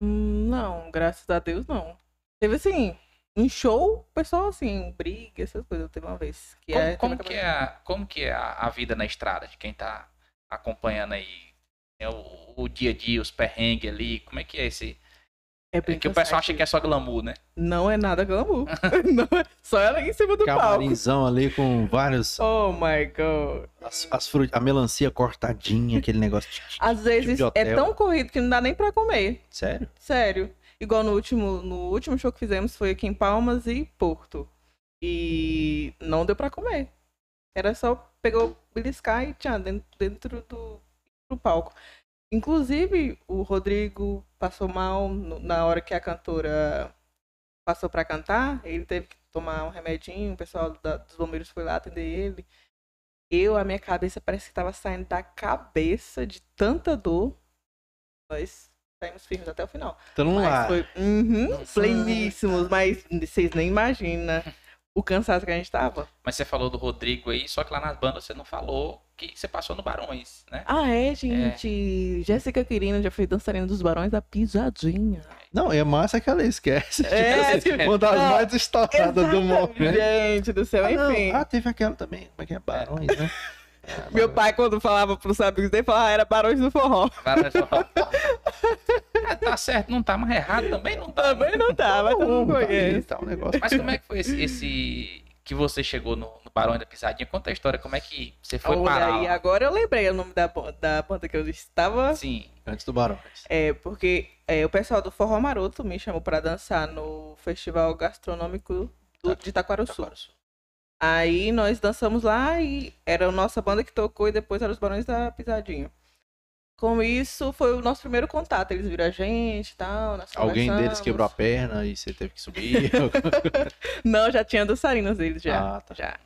[SPEAKER 3] Hum, Não, graças a Deus não. Teve assim, em show, o pessoal assim, briga, essas coisas. Teve uma vez. Que
[SPEAKER 1] Como,
[SPEAKER 3] é,
[SPEAKER 1] como que é, a, como que é a, a vida na estrada de quem tá acompanhando aí é, o, o dia a dia, os perrengues ali? Como é que é esse?
[SPEAKER 3] É bem
[SPEAKER 1] É que o pessoal acha que é só glamour, né?
[SPEAKER 3] Não é nada glamour. não é só ela em cima do palco.
[SPEAKER 2] Camarinzão ali com vários.
[SPEAKER 3] Oh my god.
[SPEAKER 2] As, as fru- a melancia cortadinha, aquele negócio. de-
[SPEAKER 3] Às
[SPEAKER 2] de
[SPEAKER 3] esse é tão corrido que não dá nem pra comer.
[SPEAKER 2] Sério?
[SPEAKER 3] Sério. Igual no último, no último show que fizemos foi aqui em Palmas e Porto. E não deu pra comer. Era só pegou beliscar e tchau, dentro, dentro do, do palco. Inclusive, o Rodrigo passou mal no- na hora que a cantora passou pra cantar. Ele teve que tomar um remedinho, o pessoal da- dos bombeiros foi lá atender ele. Eu, a minha cabeça parece que tava saindo da cabeça de tanta dor. Nós saímos firmes até o final.
[SPEAKER 2] Então
[SPEAKER 3] Mas
[SPEAKER 2] lá.
[SPEAKER 3] foi uhum, pleníssimos, mas vocês nem imaginam o cansaço que a gente tava.
[SPEAKER 1] Mas você falou do Rodrigo aí, só que lá nas bandas você não falou que você passou no Barões, né?
[SPEAKER 3] Ah, é, gente. Jéssica Quirino já foi dançarina dos Barões da Pisadinha.
[SPEAKER 2] Não, é massa que ela esquece.
[SPEAKER 3] É,
[SPEAKER 2] tipo,
[SPEAKER 3] tipo,
[SPEAKER 2] uma das
[SPEAKER 3] não,
[SPEAKER 2] mais estouradas do momento.
[SPEAKER 3] Gente do céu,
[SPEAKER 2] Ah, não.
[SPEAKER 3] enfim.
[SPEAKER 2] Ah, teve aquela também. Como é que é? Barões, né?
[SPEAKER 3] Meu pai, quando falava pros amigos dele, falava, ah, era Barões do Forró.
[SPEAKER 1] Barões do Forró. É, tá certo, não tá, mas errado também não tá.
[SPEAKER 3] Também não tá, mas todo mundo
[SPEAKER 2] Tá
[SPEAKER 3] conhece.
[SPEAKER 2] tá um negócio.
[SPEAKER 1] Mas como é que foi esse, esse que você chegou no, no Barões da Pisadinha? Conta a história, como é que você foi
[SPEAKER 3] Olha
[SPEAKER 1] parar
[SPEAKER 3] aí,
[SPEAKER 1] lá?
[SPEAKER 3] agora eu lembrei o nome da, da banda que eu estava.
[SPEAKER 1] Sim,
[SPEAKER 2] Antes do Barões.
[SPEAKER 3] É, porque é, o pessoal do Forró Maroto me chamou pra dançar no Festival Gastronômico do, de Itaquaruçu. Aí nós dançamos lá e era a nossa banda que tocou e depois eram os Barões da Pisadinha. Com isso, foi o nosso primeiro contato. Eles viram a gente e tal.
[SPEAKER 2] Alguém deles quebrou a perna e você teve que subir.
[SPEAKER 3] Não, já tinha dançarinas deles já.
[SPEAKER 2] Ah, tá.
[SPEAKER 3] já.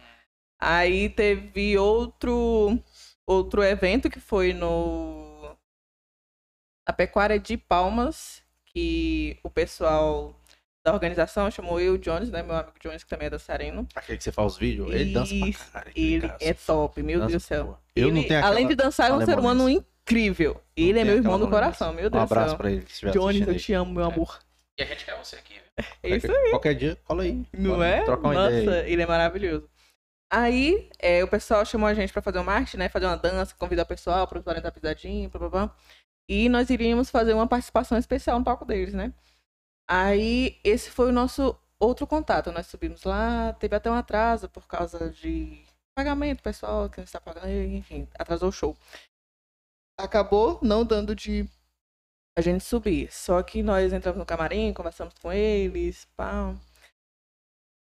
[SPEAKER 3] Aí teve outro outro evento que foi no a Pecuária de Palmas, que o pessoal da organização chamou eu, Jones, né, meu amigo Jones que também é dançarino.
[SPEAKER 2] Aquele que você faz os vídeos, ele dança pra
[SPEAKER 3] Isso,
[SPEAKER 2] caralho.
[SPEAKER 3] Ele é top, meu
[SPEAKER 2] dança
[SPEAKER 3] Deus do céu.
[SPEAKER 2] Eu não
[SPEAKER 3] Ele,
[SPEAKER 2] tenho aquela...
[SPEAKER 3] Além de dançar, é um ser humano incrível.
[SPEAKER 2] Não
[SPEAKER 3] Ele é
[SPEAKER 2] tenho
[SPEAKER 3] meu irmão do coração, meu
[SPEAKER 2] Um
[SPEAKER 3] Deus do
[SPEAKER 2] abraço
[SPEAKER 3] céu.
[SPEAKER 2] pra ele, se estiver
[SPEAKER 3] Jones, eu
[SPEAKER 2] aí.
[SPEAKER 3] te amo, meu amor.
[SPEAKER 1] e a gente quer você aqui?
[SPEAKER 3] É isso
[SPEAKER 2] Qualquer- Qualquer dia, cola aí.
[SPEAKER 3] Não
[SPEAKER 2] Bora
[SPEAKER 3] é?
[SPEAKER 2] Trocar uma
[SPEAKER 3] Nossa,
[SPEAKER 2] ideia aí.
[SPEAKER 3] ele é maravilhoso. Aí, é, o pessoal chamou a gente pra fazer uma arte, né? Fazer uma dança, convidar o pessoal para os da pisadinha, blá, blá, blá. E nós iríamos fazer uma participação especial no palco deles, né? Aí, esse foi o nosso outro contato. Nós subimos lá, teve até um atraso por causa de pagamento, pessoal, que não está pagando, enfim, atrasou o show. Acabou não dando de a gente subir. Só que nós entramos no camarim, conversamos com eles, pá.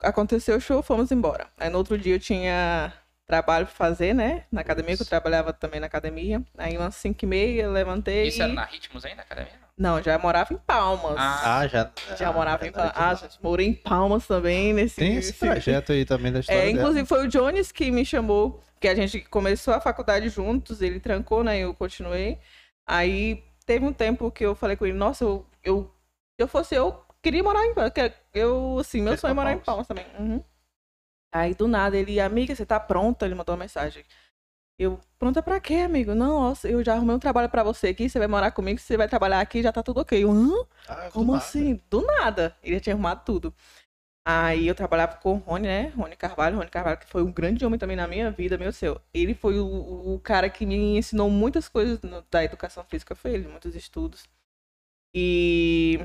[SPEAKER 3] Aconteceu o show, fomos embora. Aí no outro dia eu tinha trabalho pra fazer, né? Na academia, que eu trabalhava também na academia. Aí umas 5 e meia, levantei.
[SPEAKER 1] Isso era na Ritmos aí na academia?
[SPEAKER 3] Não, já morava em Palmas.
[SPEAKER 1] Ah,
[SPEAKER 2] Ah, já.
[SPEAKER 3] já
[SPEAKER 2] ah,
[SPEAKER 3] morava em Palmas. Ah, gente, morei em Palmas também nesse.
[SPEAKER 2] Tem esse trajeto aí também da história
[SPEAKER 3] É,
[SPEAKER 2] dela.
[SPEAKER 3] inclusive foi o Jones que me chamou, que a gente começou a faculdade juntos, ele trancou, né? Eu continuei. Aí teve um tempo que eu falei com ele, nossa, eu, eu se eu fosse eu, queria morar em Palmas. que Eu, assim, meu
[SPEAKER 2] ir
[SPEAKER 3] sonho é morar em
[SPEAKER 2] Palmas?
[SPEAKER 3] Palmas também. Uhum. Aí do nada ele, amiga, você tá pronta? Ele mandou uma mensagem. Eu, pronta pra quê, amigo? Não, nossa, eu já arrumei um trabalho pra você aqui, você vai morar comigo, você vai trabalhar aqui, já tá tudo ok. Eu, hã?
[SPEAKER 2] Ah, do
[SPEAKER 3] Como
[SPEAKER 2] nada.
[SPEAKER 3] assim? Do nada. Ele já tinha arrumado tudo. Aí eu trabalhava com o Rony, né? Rony Carvalho. Rony Carvalho, que foi um grande homem também na minha vida, meu seu. Ele foi o, o cara que me ensinou muitas coisas no- da educação física, foi ele, muitos estudos. E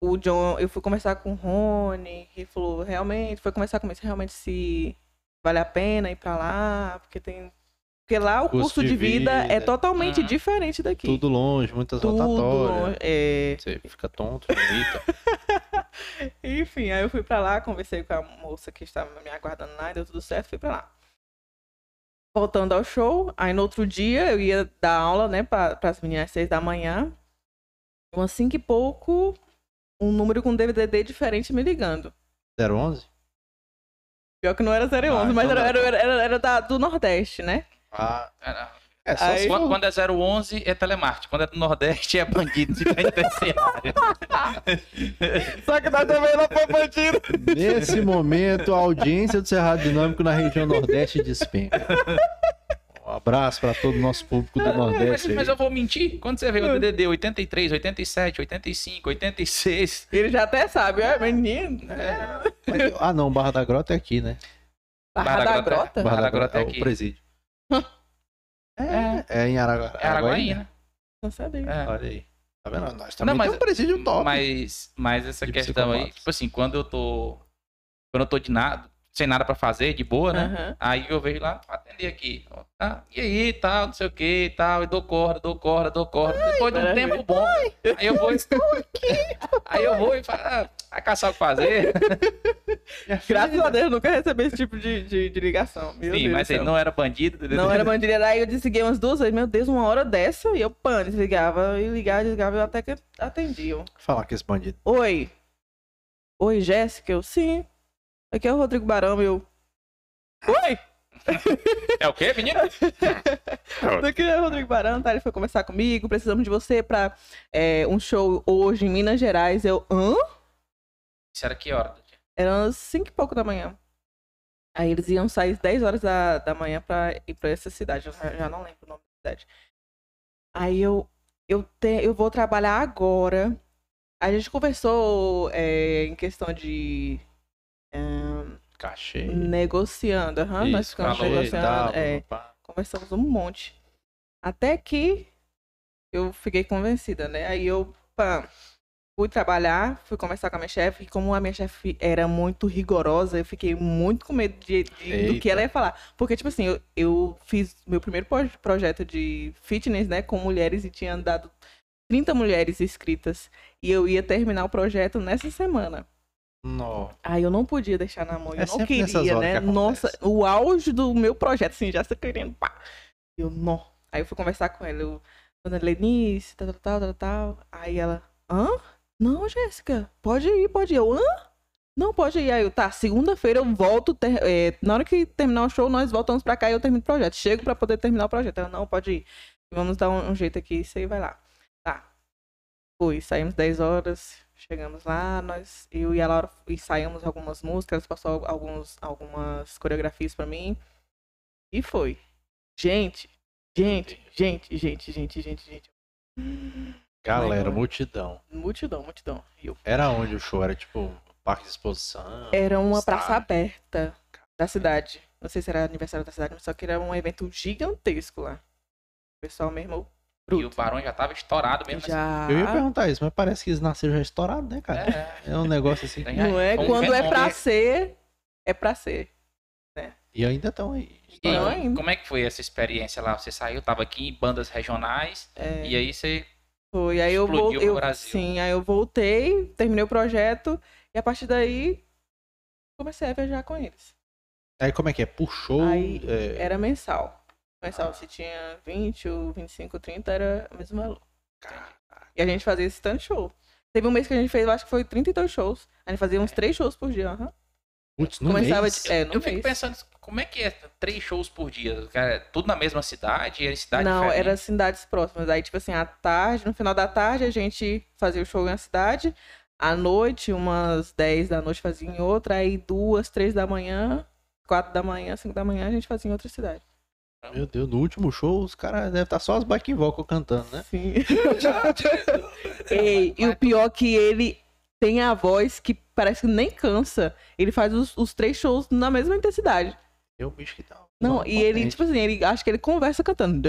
[SPEAKER 3] o John, eu fui conversar com o Rony, ele falou, realmente, foi conversar comigo se realmente se vale a pena ir pra lá, porque tem. Porque lá o
[SPEAKER 2] Custo
[SPEAKER 3] custo
[SPEAKER 2] de
[SPEAKER 3] de vida, é
[SPEAKER 2] vida.
[SPEAKER 3] totalmente
[SPEAKER 1] Uhum.
[SPEAKER 3] diferente daqui.
[SPEAKER 2] Tudo longe, muitas
[SPEAKER 3] Tudo,
[SPEAKER 2] rotatórias.
[SPEAKER 3] é,
[SPEAKER 2] Você fica tonto, bonita.
[SPEAKER 3] Enfim, aí eu fui pra lá, conversei com a moça que estava me aguardando lá, e deu tudo certo, fui pra lá. Voltando ao show, aí no outro dia eu ia dar aula, né, para as meninas às seis da manhã. Umas cinco e pouco, um número com DVD diferente me ligando.
[SPEAKER 2] 011?
[SPEAKER 3] Pior que não era 011,
[SPEAKER 2] Ah,
[SPEAKER 3] mas
[SPEAKER 2] então
[SPEAKER 3] era, era, era, era da, do Nordeste, né?
[SPEAKER 2] Ah, é só
[SPEAKER 3] Aí-
[SPEAKER 1] Quando, quando é 011 é telemarketing, quando é do Nordeste é bandido, terceiro.
[SPEAKER 3] Só que nós também não foi bandido.
[SPEAKER 2] Nesse momento, a audiência do Cerrado Dinâmico na região Nordeste despenca. Um abraço para todo o nosso público do
[SPEAKER 1] Mas,
[SPEAKER 2] Nordeste.
[SPEAKER 1] mas
[SPEAKER 2] aí.
[SPEAKER 1] eu vou mentir. Quando você vê o DDD 83, 87, 85, 86.
[SPEAKER 3] Ele já até sabe, é menino.
[SPEAKER 2] Mas- Ah, não, Barra da Grota é aqui, né?
[SPEAKER 3] Barra
[SPEAKER 1] Barra
[SPEAKER 3] da
[SPEAKER 1] da Grota.
[SPEAKER 3] Grota?
[SPEAKER 1] Barra da Grota é
[SPEAKER 2] o
[SPEAKER 1] aqui.
[SPEAKER 2] presídio.
[SPEAKER 1] É,
[SPEAKER 2] É em Aragua...
[SPEAKER 1] é Araguaí, né?
[SPEAKER 3] Não sabia.
[SPEAKER 1] É.
[SPEAKER 2] Olha aí. Tá vendo? Nós também
[SPEAKER 1] Não, mas-
[SPEAKER 2] temos um presídio top.
[SPEAKER 1] Mas, mas essa
[SPEAKER 2] De
[SPEAKER 1] questão aí, tipo assim, quando eu tô. Quando eu tô de nada, sem nada pra fazer, de boa, né?
[SPEAKER 3] Aham.
[SPEAKER 1] Aí eu vejo lá, atender aqui. ó, tá, e aí, tal, não sei o que, tal, e dou corda, dou corda, dou corda. Depois de um tempo bom, aí eu vou. Aí eu vou e falo, ah, vai caçar o que fazer.
[SPEAKER 3] Graças a Deus, nunca recebi esse tipo de, de, de ligação. Meu
[SPEAKER 1] Sim,
[SPEAKER 3] Deus
[SPEAKER 1] mas ele não era bandido.
[SPEAKER 3] Não era bandido, aí eu desliguei umas duas vezes. Meu Deus, uma hora dessa, e eu pã, desligava, e ligava, desligava, eu até que atendiam.
[SPEAKER 2] Falar com esse bandido.
[SPEAKER 3] Oi. Oi, Jéssica? Eu, sim. Aqui é o Rodrigo Barão, eu. Oi!
[SPEAKER 1] É o quê, menino?
[SPEAKER 3] Daqui é o Rodrigo Barão, tá? Ele foi conversar comigo, precisamos de você pra é, um show hoje em Minas Gerais. Eu, hã?
[SPEAKER 1] Isso era que hora? do dia?
[SPEAKER 3] Eram 5 e pouco da manhã. Aí eles iam sair às 10 horas da, da manhã pra ir pra essa cidade. Eu já já não lembro o nome da cidade. Aí eu, eu, te, eu vou trabalhar agora. A gente conversou é, em questão de.
[SPEAKER 2] Cachê.
[SPEAKER 3] negociando. aham, nós ficamos
[SPEAKER 1] falou e
[SPEAKER 3] negociando.
[SPEAKER 2] tal,
[SPEAKER 3] é, conversamos um monte. Até que eu fiquei convencida, né? Aí eu pá, fui trabalhar, fui conversar com a minha chefe, e como a minha chefe era muito rigorosa, eu fiquei muito com medo de, de- do que ela ia falar. Porque, tipo assim, eu, eu fiz meu primeiro pro- projeto de fitness, né, com mulheres e tinha dado 30 mulheres inscritas. E eu ia terminar o projeto nessa semana.
[SPEAKER 2] Nó.
[SPEAKER 3] Aí eu não podia deixar na mão. Eu
[SPEAKER 2] É
[SPEAKER 3] não queria, né?
[SPEAKER 2] que.
[SPEAKER 3] Nossa, o auge do meu projeto, assim, já está querendo. Pá. Eu, não. Aí eu fui conversar com ela. Eu, Dona Lenice, tal, tal, tal, tal. Aí ela, hã? Não, Jéssica, pode ir, pode ir. Eu, hã? Não, pode ir. Aí eu, tá, segunda-feira eu volto. ter- é, na hora que terminar o show, nós voltamos pra cá e eu termino o projeto. Chego pra poder terminar o projeto. Ela, não, pode ir. Vamos dar um, um jeito aqui, você vai lá. Tá. Fui, saímos 10 horas, chegamos lá, nós, eu e a Laura ensaiamos algumas músicas, passou alguns, algumas coreografias pra mim. E foi. Gente, gente, gente, gente, gente, gente, gente.
[SPEAKER 2] Galera, multidão.
[SPEAKER 3] Multidão, multidão. Eu
[SPEAKER 2] Era onde o show? Era tipo parque de exposição?
[SPEAKER 3] Era uma
[SPEAKER 2] estádio?
[SPEAKER 3] praça aberta da cidade. Não sei se era aniversário da cidade, mas só que era um evento gigantesco lá. O pessoal mesmo
[SPEAKER 1] E o
[SPEAKER 3] bruto.
[SPEAKER 1] Barão já tava estourado mesmo.
[SPEAKER 3] Já.
[SPEAKER 2] Eu ia perguntar isso, mas parece que eles nasceram já estourados, né,
[SPEAKER 1] assim.
[SPEAKER 2] cara?
[SPEAKER 1] É,
[SPEAKER 2] É um negócio assim.
[SPEAKER 3] Não é? Quando é pra ser, é pra ser.
[SPEAKER 2] E ainda estão aí.
[SPEAKER 1] E
[SPEAKER 3] Não ainda.
[SPEAKER 1] como é que foi essa experiência lá? Você saiu, tava aqui em bandas regionais,
[SPEAKER 3] É.
[SPEAKER 1] e aí você.
[SPEAKER 3] Foi, aí eu
[SPEAKER 1] Explodiu
[SPEAKER 3] voltei. Sim, aí eu voltei, terminei o projeto e a partir daí comecei a viajar com eles.
[SPEAKER 2] Aí como é que é?
[SPEAKER 3] Aí
[SPEAKER 2] é,
[SPEAKER 3] Era mensal. Mensal,
[SPEAKER 1] Ah.
[SPEAKER 3] se tinha 20 ou 25, 30, era o mesmo valor. E a gente fazia esse tanto de show. Teve um mês que a gente fez, eu acho que foi 32 shows. A gente fazia uns 3 shows por dia. aham.
[SPEAKER 2] Putz, no
[SPEAKER 3] Começava
[SPEAKER 2] mês?
[SPEAKER 3] de. É, no
[SPEAKER 1] eu fico
[SPEAKER 3] mês.
[SPEAKER 1] pensando, como é que é três shows por dia? Cara, tudo na mesma cidade? Era cidade
[SPEAKER 3] Não,
[SPEAKER 1] diferente?
[SPEAKER 3] era cidades próximas. Aí, tipo assim, à tarde, no final da tarde, a gente fazia o show na cidade. À noite, umas 10 da noite fazia em outra. Aí duas, três da manhã, quatro da manhã, cinco da manhã, a gente fazia em outra cidade.
[SPEAKER 2] Meu Deus, no último show os caras devem estar só as back vocal cantando, né?
[SPEAKER 3] Sim. Ei, e o pior é que ele tem a voz que parece que nem cansa. Ele faz os, os três shows na mesma intensidade.
[SPEAKER 2] Eu, bicho, que tal?
[SPEAKER 3] Não, e ele, tipo assim, ele acho que ele conversa cantando.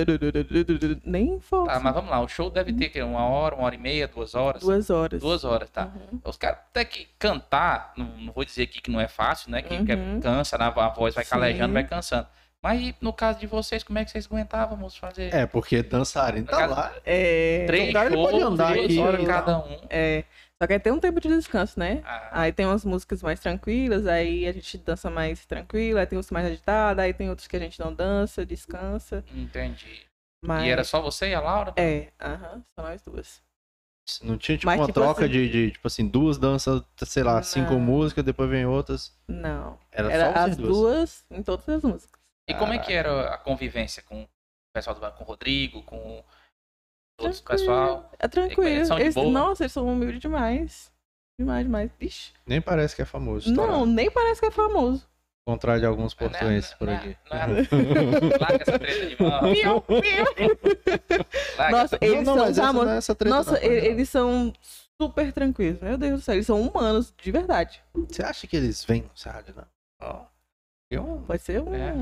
[SPEAKER 3] Nem força.
[SPEAKER 1] Tá, mas vamos lá, o show deve ter que uma hora, uma hora e meia, duas horas?
[SPEAKER 3] Duas horas.
[SPEAKER 1] Duas horas, tá.
[SPEAKER 3] Uhum.
[SPEAKER 1] Os caras até que cantar, não, não vou dizer aqui que não é fácil, né? Que, que
[SPEAKER 3] Uhum.
[SPEAKER 1] cansa, né, a voz vai
[SPEAKER 3] Sim.
[SPEAKER 1] calejando, vai cansando. Mas e no caso de vocês, como é que vocês aguentavam, moço, fazer
[SPEAKER 2] É, porque dançarino tá
[SPEAKER 1] Cada-
[SPEAKER 2] lá.
[SPEAKER 3] É,
[SPEAKER 1] três
[SPEAKER 2] o cara, ele pode andar
[SPEAKER 1] duas
[SPEAKER 2] aqui
[SPEAKER 1] horas
[SPEAKER 2] e
[SPEAKER 1] cada um?
[SPEAKER 3] é. Só que aí tem um tempo de descanso, né?
[SPEAKER 1] Ah,
[SPEAKER 3] Aí tem umas músicas mais tranquilas, aí a gente dança mais tranquila, aí tem outras mais agitadas, aí tem outros que a gente não dança, descansa.
[SPEAKER 1] entendi.
[SPEAKER 3] Mas...
[SPEAKER 1] E era só você e a Laura?
[SPEAKER 3] É, aham, só nós duas.
[SPEAKER 2] Não tinha, tipo,
[SPEAKER 3] Mas,
[SPEAKER 2] uma
[SPEAKER 3] tipo
[SPEAKER 2] troca
[SPEAKER 3] assim-
[SPEAKER 2] de, de, tipo assim, duas danças, sei lá, cinco
[SPEAKER 3] Não.
[SPEAKER 2] músicas, depois vem outras.
[SPEAKER 3] Não.
[SPEAKER 2] Era,
[SPEAKER 3] Era
[SPEAKER 2] só
[SPEAKER 3] as
[SPEAKER 2] duas.
[SPEAKER 3] duas em todas as músicas.
[SPEAKER 1] E como é que era a convivência com o pessoal do banco, com o Rodrigo, com todos o pessoal?
[SPEAKER 3] É tranquilo.
[SPEAKER 1] Eles são
[SPEAKER 3] Eles-
[SPEAKER 1] boa?
[SPEAKER 3] nossa, eles são humildes demais. Demais, demais. Vixe.
[SPEAKER 2] Nem parece que é famoso.
[SPEAKER 3] Não,
[SPEAKER 2] estourado.
[SPEAKER 3] nem parece que é famoso.
[SPEAKER 2] Ao contrário de alguns
[SPEAKER 1] Não é-
[SPEAKER 2] por
[SPEAKER 1] não é-
[SPEAKER 2] aqui.
[SPEAKER 1] não é- Larga essa treta de mão.
[SPEAKER 3] Nossa, eles
[SPEAKER 2] não, não,
[SPEAKER 3] são os
[SPEAKER 2] essa
[SPEAKER 3] amores.
[SPEAKER 2] não é
[SPEAKER 3] Nossa,
[SPEAKER 2] não, não.
[SPEAKER 3] eles são super tranquilos. Meu Deus do céu, eles são humanos de verdade.
[SPEAKER 2] Você acha que eles vêm no não? Ó. Eu...
[SPEAKER 3] Pode ser uma
[SPEAKER 1] É.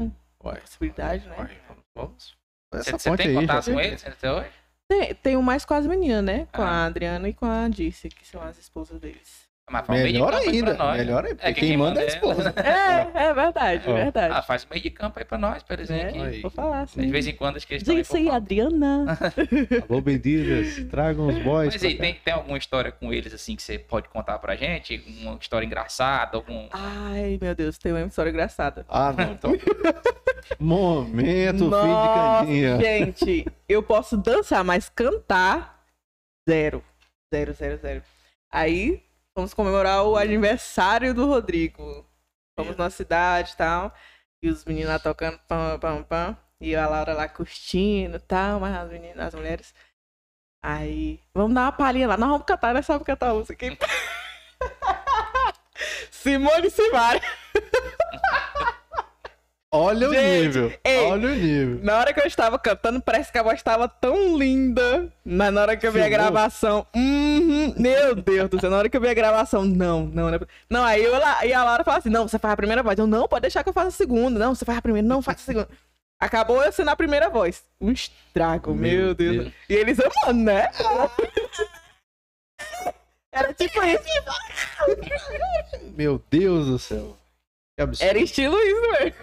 [SPEAKER 2] Uai,
[SPEAKER 3] possibilidade, né?
[SPEAKER 2] uai, vamos.
[SPEAKER 1] Você, você tem
[SPEAKER 2] aí, já
[SPEAKER 1] contato com eles até hoje?
[SPEAKER 3] Tem, tenho mais com as meninas, né? Com
[SPEAKER 1] Ah.
[SPEAKER 3] a Adriana e com a Dirce, que são as esposas deles.
[SPEAKER 1] Mas faz um meio de
[SPEAKER 2] Melhor
[SPEAKER 1] campo aí
[SPEAKER 2] ainda.
[SPEAKER 1] pra nós.
[SPEAKER 2] Melhor ainda.
[SPEAKER 1] É
[SPEAKER 2] porque
[SPEAKER 1] que
[SPEAKER 2] quem,
[SPEAKER 1] quem
[SPEAKER 2] manda é a
[SPEAKER 1] manda é
[SPEAKER 2] esposa.
[SPEAKER 3] É, é verdade,
[SPEAKER 2] Ó.
[SPEAKER 3] verdade.
[SPEAKER 1] Ah, faz um meio de campo aí pra nós, por exemplo.
[SPEAKER 3] É,
[SPEAKER 2] aí.
[SPEAKER 3] vou falar assim.
[SPEAKER 1] De vez em quando acho que eles estão aí
[SPEAKER 3] aí, Adriana.
[SPEAKER 2] Alô, benditas. Tragam os boys.
[SPEAKER 1] Mas aí, tem, tem alguma história com eles, assim, que você pode contar pra gente? Uma história engraçada, algum...
[SPEAKER 3] Ai, meu Deus, tem uma história engraçada.
[SPEAKER 2] Ah, não. Então... Momento,
[SPEAKER 3] Nossa,
[SPEAKER 2] fim de caninha.
[SPEAKER 3] gente, eu posso dançar, mas cantar, zero. Zero, zero, zero. Aí, vamos comemorar o aniversário do Rodrigo. Fomos na cidade e tal. E os meninos lá tocando pam, pam, pam. E a Laura lá curtindo e tal, mas as meninas, as mulheres. Aí, vamos dar uma palhinha lá. Nós vamos cantar, nós sabemos cantar a música aqui. Simone Simara.
[SPEAKER 2] Olha o
[SPEAKER 3] Gente,
[SPEAKER 2] nível.
[SPEAKER 3] ei.
[SPEAKER 2] Olha o nível.
[SPEAKER 3] Na hora que eu estava cantando, parece que a voz estava tão linda. Mas na hora que eu vi a gravação. uhum, meu Deus do céu, na hora que eu vi a gravação, não, não, não. Não, aí eu, e a Laura fala assim: não, você faz a primeira voz. Eu, não, pode deixar que eu faça a segunda. Não, você faz a primeira, não, faz a segunda. Acabou eu sendo a primeira voz. Um estrago, meu,
[SPEAKER 2] Meu
[SPEAKER 3] Deus.
[SPEAKER 2] Deus.
[SPEAKER 3] E eles amando, né? Era tipo isso.
[SPEAKER 2] Meu Deus do céu. Que absurdo.
[SPEAKER 3] Era estilo isso, velho.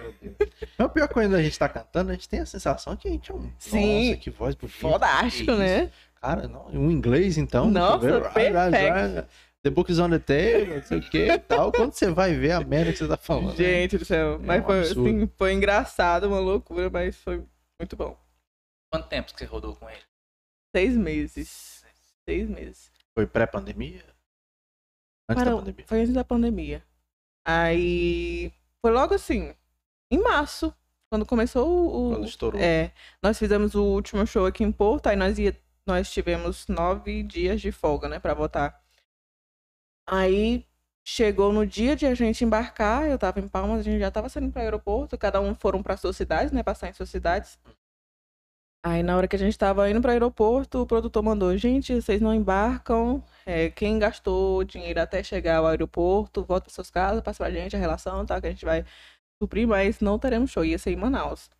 [SPEAKER 2] Mas o pior é que quando a gente tá cantando, a gente tem a sensação que a gente é um.
[SPEAKER 3] Sim.
[SPEAKER 2] Nossa, que voz bonita.
[SPEAKER 3] Fodástico, né?
[SPEAKER 2] Cara, não, um inglês então.
[SPEAKER 3] Nossa, perfect.
[SPEAKER 2] ra- The book is on the table, não sei o que e tal. Quando você vai ver a merda que você tá falando.
[SPEAKER 3] Gente do céu. Mas
[SPEAKER 2] um
[SPEAKER 3] foi, assim, foi engraçado, uma loucura, mas foi muito bom.
[SPEAKER 1] Quanto tempo que você rodou com ele?
[SPEAKER 3] Seis meses. Seis meses.
[SPEAKER 2] Foi pré-pandemia? Antes
[SPEAKER 3] Para-
[SPEAKER 2] da pandemia.
[SPEAKER 3] Foi antes da pandemia. Aí. Foi logo assim, em março, quando começou o.
[SPEAKER 2] Quando estourou.
[SPEAKER 3] É. Nós fizemos o último show aqui em Porto, aí nós, ia, nós tivemos nove dias de folga, né, pra votar. Aí chegou no dia de a gente embarcar, eu tava em Palmas, a gente já tava saindo para aeroporto, cada um foram para suas cidades, né, passar em suas cidades. Aí na hora que a gente tava indo para aeroporto, o produtor mandou, gente, vocês não embarcam, é, quem gastou dinheiro até chegar ao aeroporto, volta para suas casas, passa pra gente a relação, tá, que a gente vai suprir, mas não teremos show, ia ser em Manaus.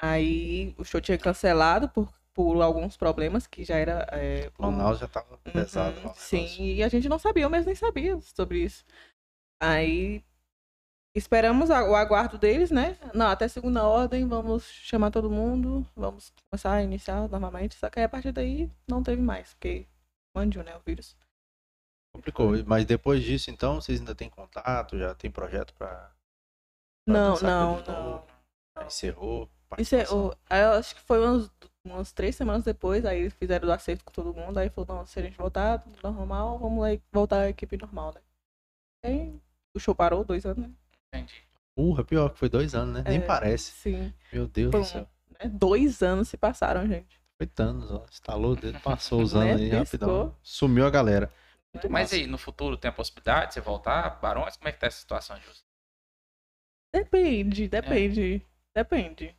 [SPEAKER 3] Aí o show tinha cancelado por, por alguns problemas que já era é,
[SPEAKER 2] Manaus já tava pesado.
[SPEAKER 3] Uhum,
[SPEAKER 2] lá o
[SPEAKER 3] Sim, e a gente não sabia, eu mesmo nem sabia sobre isso. Aí esperamos o aguardo deles, né? Não, até segunda ordem, vamos chamar todo mundo, vamos começar a iniciar novamente. Só que aí a partir daí não teve mais, porque mandiu, né, o vírus.
[SPEAKER 2] Complicou. Mas depois disso, então, vocês ainda têm contato? Já tem projeto pra. pra
[SPEAKER 3] Não, não, não.
[SPEAKER 2] Encerrou.
[SPEAKER 3] Isso é, aí eu acho que foi umas, umas três semanas depois, aí eles fizeram o acerto com todo mundo, aí falou, não, se a gente voltar tudo normal, vamos lá voltar à equipe normal, né? Aí o show parou, dois anos, né?
[SPEAKER 1] Entendi.
[SPEAKER 2] Porra, pior que foi dois anos, né? Nem
[SPEAKER 3] É,
[SPEAKER 2] parece.
[SPEAKER 3] Sim.
[SPEAKER 2] Meu Deus
[SPEAKER 3] Foi
[SPEAKER 2] do céu.
[SPEAKER 3] né? Dois anos se passaram, gente.
[SPEAKER 2] Foi Thanos, ó. Estalou o dedo, passou os
[SPEAKER 3] Né?
[SPEAKER 2] anos aí
[SPEAKER 3] Piscou.
[SPEAKER 2] rapidão. Sumiu a galera. Muito
[SPEAKER 1] Mas
[SPEAKER 2] massa.
[SPEAKER 1] aí, no futuro tem a possibilidade de você voltar? Barões, como é que tá essa situação você?
[SPEAKER 3] Depende, depende. Depende.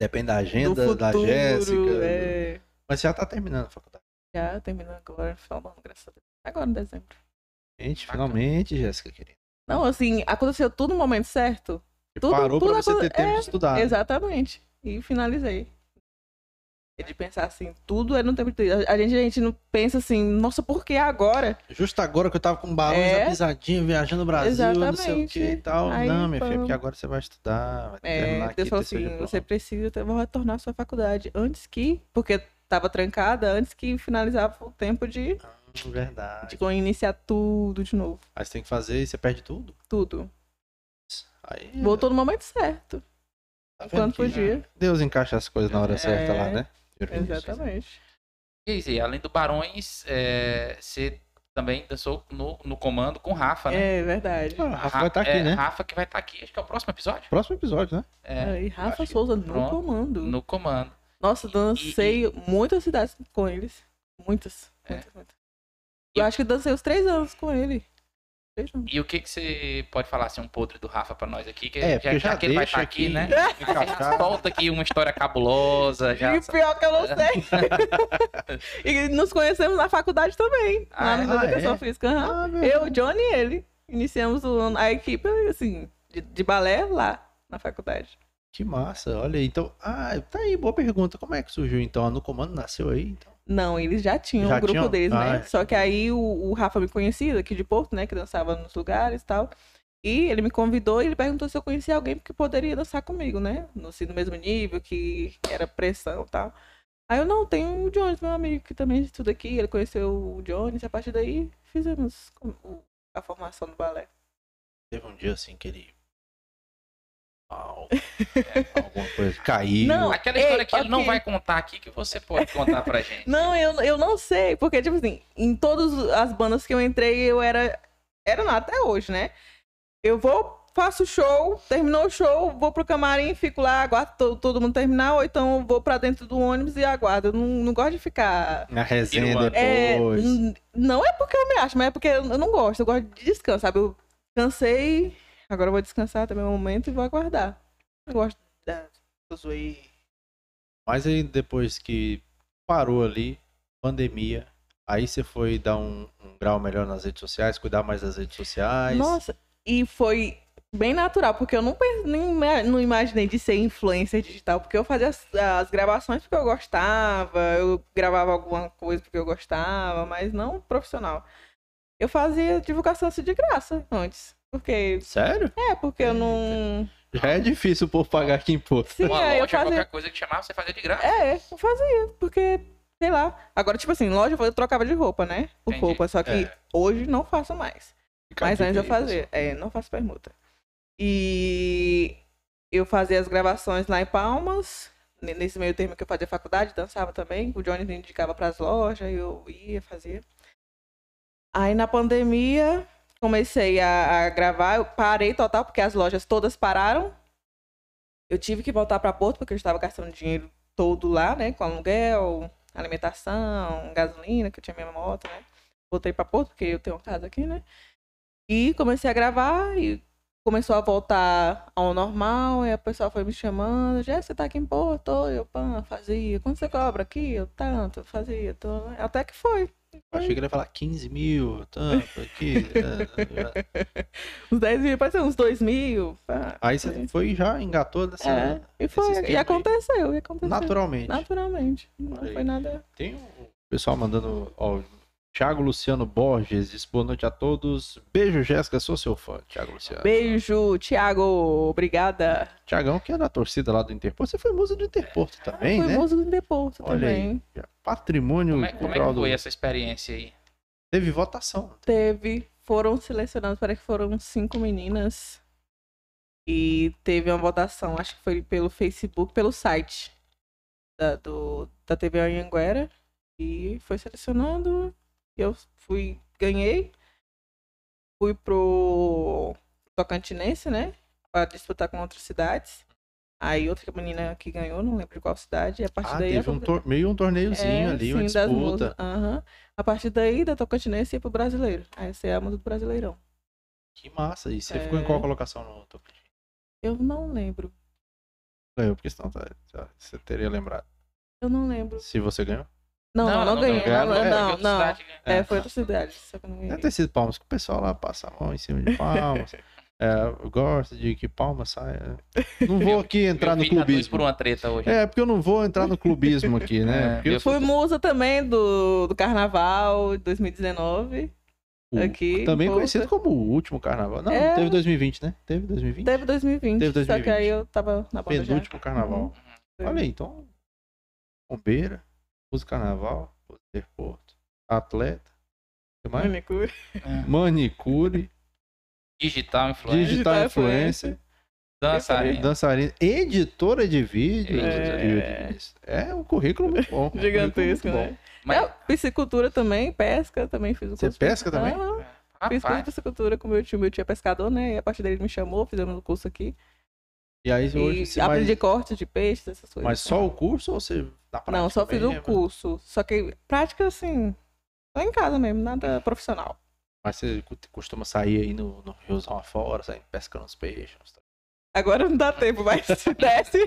[SPEAKER 2] Depende da agenda,
[SPEAKER 3] futuro,
[SPEAKER 2] da Jéssica. do-
[SPEAKER 3] é...
[SPEAKER 2] Mas você já tá terminando a faculdade.
[SPEAKER 3] Já terminando agora, no final do ano, graças a Deus. Agora em dezembro.
[SPEAKER 2] Gente,
[SPEAKER 1] Bacana.
[SPEAKER 2] finalmente, Jéssica, querida.
[SPEAKER 3] Não, assim, aconteceu tudo no momento certo. Tudo-
[SPEAKER 2] parou
[SPEAKER 3] tudo
[SPEAKER 2] pra você ter tempo
[SPEAKER 3] é,
[SPEAKER 2] de estudar. né?
[SPEAKER 3] Exatamente. E finalizei. De pensar assim, tudo é no tempo de. A gente, a gente não pensa assim, nossa, por que agora?
[SPEAKER 2] Justo agora que eu tava com barões
[SPEAKER 3] É.
[SPEAKER 2] pisadinha, viajando no Brasil, não sei o
[SPEAKER 3] Exatamente.
[SPEAKER 2] que e tal.
[SPEAKER 3] Aí,
[SPEAKER 2] não, minha filha,
[SPEAKER 3] pam.
[SPEAKER 2] porque agora você vai estudar, vai
[SPEAKER 3] É,
[SPEAKER 2] terminar aqui,
[SPEAKER 3] Deus falou assim, você precisa ter, retornar à sua faculdade antes que. Porque tava trancada, antes que finalizava o tempo de,
[SPEAKER 2] Ah, Verdade.
[SPEAKER 3] de iniciar tudo de novo.
[SPEAKER 2] Aí você tem que fazer e você perde tudo.
[SPEAKER 3] Tudo.
[SPEAKER 2] Aí,
[SPEAKER 3] Voltou no momento certo.
[SPEAKER 2] tá
[SPEAKER 3] Quando
[SPEAKER 2] que
[SPEAKER 3] podia.
[SPEAKER 2] Deus encaixa as coisas na hora
[SPEAKER 3] É,
[SPEAKER 2] certa lá, né?
[SPEAKER 3] Exatamente.
[SPEAKER 1] E aí, além do Barões, é, você também dançou no, no comando com o Rafa, né?
[SPEAKER 3] É verdade.
[SPEAKER 2] Ah, o Rafa vai estar aqui,
[SPEAKER 1] é,
[SPEAKER 2] né?
[SPEAKER 1] Rafa que vai estar aqui. Acho que é o próximo episódio.
[SPEAKER 2] Próximo episódio, né?
[SPEAKER 1] É,
[SPEAKER 3] e Rafa
[SPEAKER 2] acho que-
[SPEAKER 3] Souza no
[SPEAKER 1] pronto.
[SPEAKER 3] comando.
[SPEAKER 1] no comando.
[SPEAKER 3] Nossa, dancei muitas cidades com eles. Muitas.
[SPEAKER 1] É.
[SPEAKER 3] muitas, muitas. Eu acho que dancei os três anos com ele.
[SPEAKER 1] E o que, que você pode falar assim, um podre do Rafa pra nós aqui? Que
[SPEAKER 2] É, porque já
[SPEAKER 1] que ele vai
[SPEAKER 2] deixa
[SPEAKER 1] estar aqui,
[SPEAKER 2] aqui,
[SPEAKER 1] né? Solta aqui uma história cabulosa. Já...
[SPEAKER 3] E pior que eu não sei. e nos conhecemos na faculdade também.
[SPEAKER 1] Ah,
[SPEAKER 3] lá
[SPEAKER 1] é?
[SPEAKER 3] no
[SPEAKER 2] Ah,
[SPEAKER 3] Educação
[SPEAKER 2] é?
[SPEAKER 3] Física. aham.
[SPEAKER 2] Ah,
[SPEAKER 3] eu, Johnny e ele. Iniciamos a equipe, assim, de, de balé lá na faculdade.
[SPEAKER 2] Que massa, olha aí. Então, ah, tá aí, boa pergunta. Como é que surgiu então? No comando nasceu aí? Então?
[SPEAKER 3] Não, eles já tinham
[SPEAKER 2] Já
[SPEAKER 3] o grupo
[SPEAKER 2] tinham?
[SPEAKER 3] deles,
[SPEAKER 2] Ah,
[SPEAKER 3] né?
[SPEAKER 2] é.
[SPEAKER 3] Só que aí o, o Rafa me conhecia daqui de Porto, né? Que dançava nos lugares e tal. E ele me convidou e ele perguntou se eu conhecia alguém que poderia dançar comigo, né? No, assim, no mesmo nível, que era pressão e tal. Aí eu, não, tem o Jones, meu amigo, que também estuda aqui. Ele conheceu o Jones e a partir daí fizemos a formação do balé.
[SPEAKER 2] Teve um dia assim que ele. É, alguma coisa. Caiu.
[SPEAKER 3] Não,
[SPEAKER 1] Aquela
[SPEAKER 3] Ei,
[SPEAKER 1] história que ele não
[SPEAKER 3] ok.
[SPEAKER 1] vai contar aqui, que você pode contar pra gente.
[SPEAKER 3] Não, eu, eu não sei, porque, tipo assim, em todas as bandas que eu entrei, eu era. Era nada até hoje, né? Eu vou, faço show, terminou o show, vou pro camarim, fico lá, aguardo todo, todo mundo terminar, ou então vou pra dentro do ônibus e aguardo. Eu não, não gosto de ficar.
[SPEAKER 2] Na resenha.
[SPEAKER 3] É,
[SPEAKER 2] depois.
[SPEAKER 3] não é porque eu me acho, mas é porque eu eu não gosto. Eu gosto de descanso, sabe? Eu cansei, agora eu vou descansar também um momento e vou aguardar. Eu gosto da. do zoei.
[SPEAKER 2] Mas aí depois que parou ali, pandemia, aí você foi dar um, um grau melhor nas redes sociais, cuidar mais das redes sociais.
[SPEAKER 3] Nossa, e foi bem natural, porque eu não, nem não imaginei de ser influencer digital, porque eu fazia as, as gravações porque eu gostava, eu gravava alguma coisa porque eu gostava, mas não profissional. Eu fazia divulgação assim de graça antes, porque...
[SPEAKER 2] Sério?
[SPEAKER 3] É, porque eu não...
[SPEAKER 2] Já é difícil o povo pagar aqui imposto.
[SPEAKER 3] Sim,
[SPEAKER 1] Uma
[SPEAKER 3] aí eu
[SPEAKER 1] loja,
[SPEAKER 3] fazia...
[SPEAKER 1] qualquer coisa que chamava, você fazia de graça.
[SPEAKER 3] É, eu fazia, porque... Sei lá. Agora, tipo assim, loja eu trocava de roupa, né? Por
[SPEAKER 1] Entendi.
[SPEAKER 3] roupa, só que
[SPEAKER 2] É.
[SPEAKER 3] hoje não faço mais.
[SPEAKER 2] Fica a
[SPEAKER 3] Mas antes eu fazia. É, não faço permuta. E eu fazia as gravações lá em Palmas. ne- Nesse meio termo que eu fazia faculdade, dançava também. O Johnny me indicava para as lojas, eu ia fazer. Aí na pandemia comecei a, a gravar, eu parei total porque as lojas todas pararam. Eu tive que voltar para Porto porque eu estava gastando dinheiro todo lá, né, com aluguel, alimentação, gasolina, que eu tinha minha moto, né? Voltei para Porto porque eu tenho uma casa aqui, né? E comecei a gravar e começou a voltar ao normal, e a pessoa foi me chamando, já você tá aqui em Porto, eu pã, fazia. Quanto você cobra aqui? Eu tanto, fazia, tô... até que foi.
[SPEAKER 2] Achei que ele ia falar 15 mil, tanto aqui.
[SPEAKER 3] Uns 10 mil, pode ser uns 2 mil. pá.
[SPEAKER 2] Aí você foi e já engatou dessa.
[SPEAKER 3] É, e foi, e aconteceu, e aconteceu.
[SPEAKER 2] Naturalmente.
[SPEAKER 3] Naturalmente. Não foi nada.
[SPEAKER 2] Tem o pessoal mandando. Ó, Thiago Luciano Borges diz boa noite a todos. Beijo, Jéssica, sou seu fã, Thiago Luciano.
[SPEAKER 3] Beijo, Thiago, obrigada.
[SPEAKER 2] Tiagão, que é da torcida lá do Interporto. Você foi musa do Interporto também,
[SPEAKER 3] foi
[SPEAKER 2] né?
[SPEAKER 3] música do Deporto
[SPEAKER 2] Olha aí.
[SPEAKER 3] também.
[SPEAKER 2] Patrimônio
[SPEAKER 1] Como é, como é que
[SPEAKER 2] do.
[SPEAKER 1] foi essa experiência aí?
[SPEAKER 2] Teve votação.
[SPEAKER 3] Teve, foram selecionados, parece que foram cinco meninas. E teve uma votação, acho que foi pelo Facebook, pelo site da, do, da TV Anhanguera. E foi selecionado. Eu fui, ganhei. Fui pro Tocantinense, né? Pra disputar com outras cidades. Aí outra menina que ganhou, não lembro de qual cidade. E a partir
[SPEAKER 2] Ah,
[SPEAKER 3] daí.
[SPEAKER 2] teve um tor- meio um torneiozinho
[SPEAKER 3] É,
[SPEAKER 2] ali, uma
[SPEAKER 3] sim, das
[SPEAKER 2] disputa.
[SPEAKER 3] Aham. A partir daí, da Tocantinense ia pro brasileiro. Aí você é a do brasileirão.
[SPEAKER 2] Que massa. E você
[SPEAKER 3] É.
[SPEAKER 2] ficou em qual colocação no Tocantins?
[SPEAKER 3] Eu não lembro.
[SPEAKER 2] Ganhou, porque senão tá- você teria lembrado.
[SPEAKER 3] Eu não lembro.
[SPEAKER 2] Se você ganhou.
[SPEAKER 3] Não, não, não, ganhei. Não,
[SPEAKER 2] É,
[SPEAKER 3] não,
[SPEAKER 1] Outra
[SPEAKER 3] não.
[SPEAKER 1] cidade ganhou.
[SPEAKER 3] É,
[SPEAKER 2] É.
[SPEAKER 3] foi outra cidade. Só que não
[SPEAKER 2] Deve
[SPEAKER 3] ganhei.
[SPEAKER 2] ter sido palmas, que o pessoal lá passa a mão em cima de palmas. É, eu gosto de que palmas saia. Não vou aqui entrar
[SPEAKER 1] Meu
[SPEAKER 2] no
[SPEAKER 1] tá
[SPEAKER 2] clubismo.
[SPEAKER 1] por uma treta hoje.
[SPEAKER 2] É, porque eu não vou entrar no clubismo aqui, né?
[SPEAKER 1] É,
[SPEAKER 2] eu
[SPEAKER 3] Fui musa também do, do Carnaval 2019.
[SPEAKER 2] o-
[SPEAKER 3] aqui,
[SPEAKER 2] Também conhecido como o último carnaval. Não,
[SPEAKER 3] É.
[SPEAKER 2] teve 2020, né? Teve 2020?
[SPEAKER 3] Teve 2020.
[SPEAKER 2] Teve
[SPEAKER 3] Só que
[SPEAKER 2] 2020.
[SPEAKER 3] aí eu tava na banda já.
[SPEAKER 2] Penúltimo carnaval.
[SPEAKER 3] Uhum.
[SPEAKER 2] Olha aí, então. Bombeira, música carnaval, Porto, atleta. O que mais?
[SPEAKER 3] Manicure.
[SPEAKER 1] É.
[SPEAKER 2] Manicure,
[SPEAKER 1] Digital influencer,
[SPEAKER 2] digital influencer,
[SPEAKER 1] dançarina.
[SPEAKER 2] dançarina, editora de vídeo.
[SPEAKER 1] É.
[SPEAKER 2] É, um currículo muito bom. um
[SPEAKER 3] Gigantesco,
[SPEAKER 2] muito bom.
[SPEAKER 3] né?
[SPEAKER 1] Mas,
[SPEAKER 3] É, piscicultura também, pesca também fiz o
[SPEAKER 2] Você
[SPEAKER 3] curso.
[SPEAKER 2] pesca também?
[SPEAKER 3] Aham. Fiz curso de piscicultura com meu tio, meu tio é pescador, né? E a partir dele ele me chamou, fizemos o curso aqui.
[SPEAKER 2] E aí hoje
[SPEAKER 3] E
[SPEAKER 2] você
[SPEAKER 3] aprendi
[SPEAKER 2] mais...
[SPEAKER 3] cortes de peixes, essas coisas.
[SPEAKER 2] Mas só o curso ou você na prática
[SPEAKER 3] Não, só fiz o curso. Só que prática, assim, só em casa mesmo, nada profissional.
[SPEAKER 2] Mas você costuma sair aí no, no riozão afora, sair pescando os peixes.
[SPEAKER 3] Agora não dá tempo, mas se desse.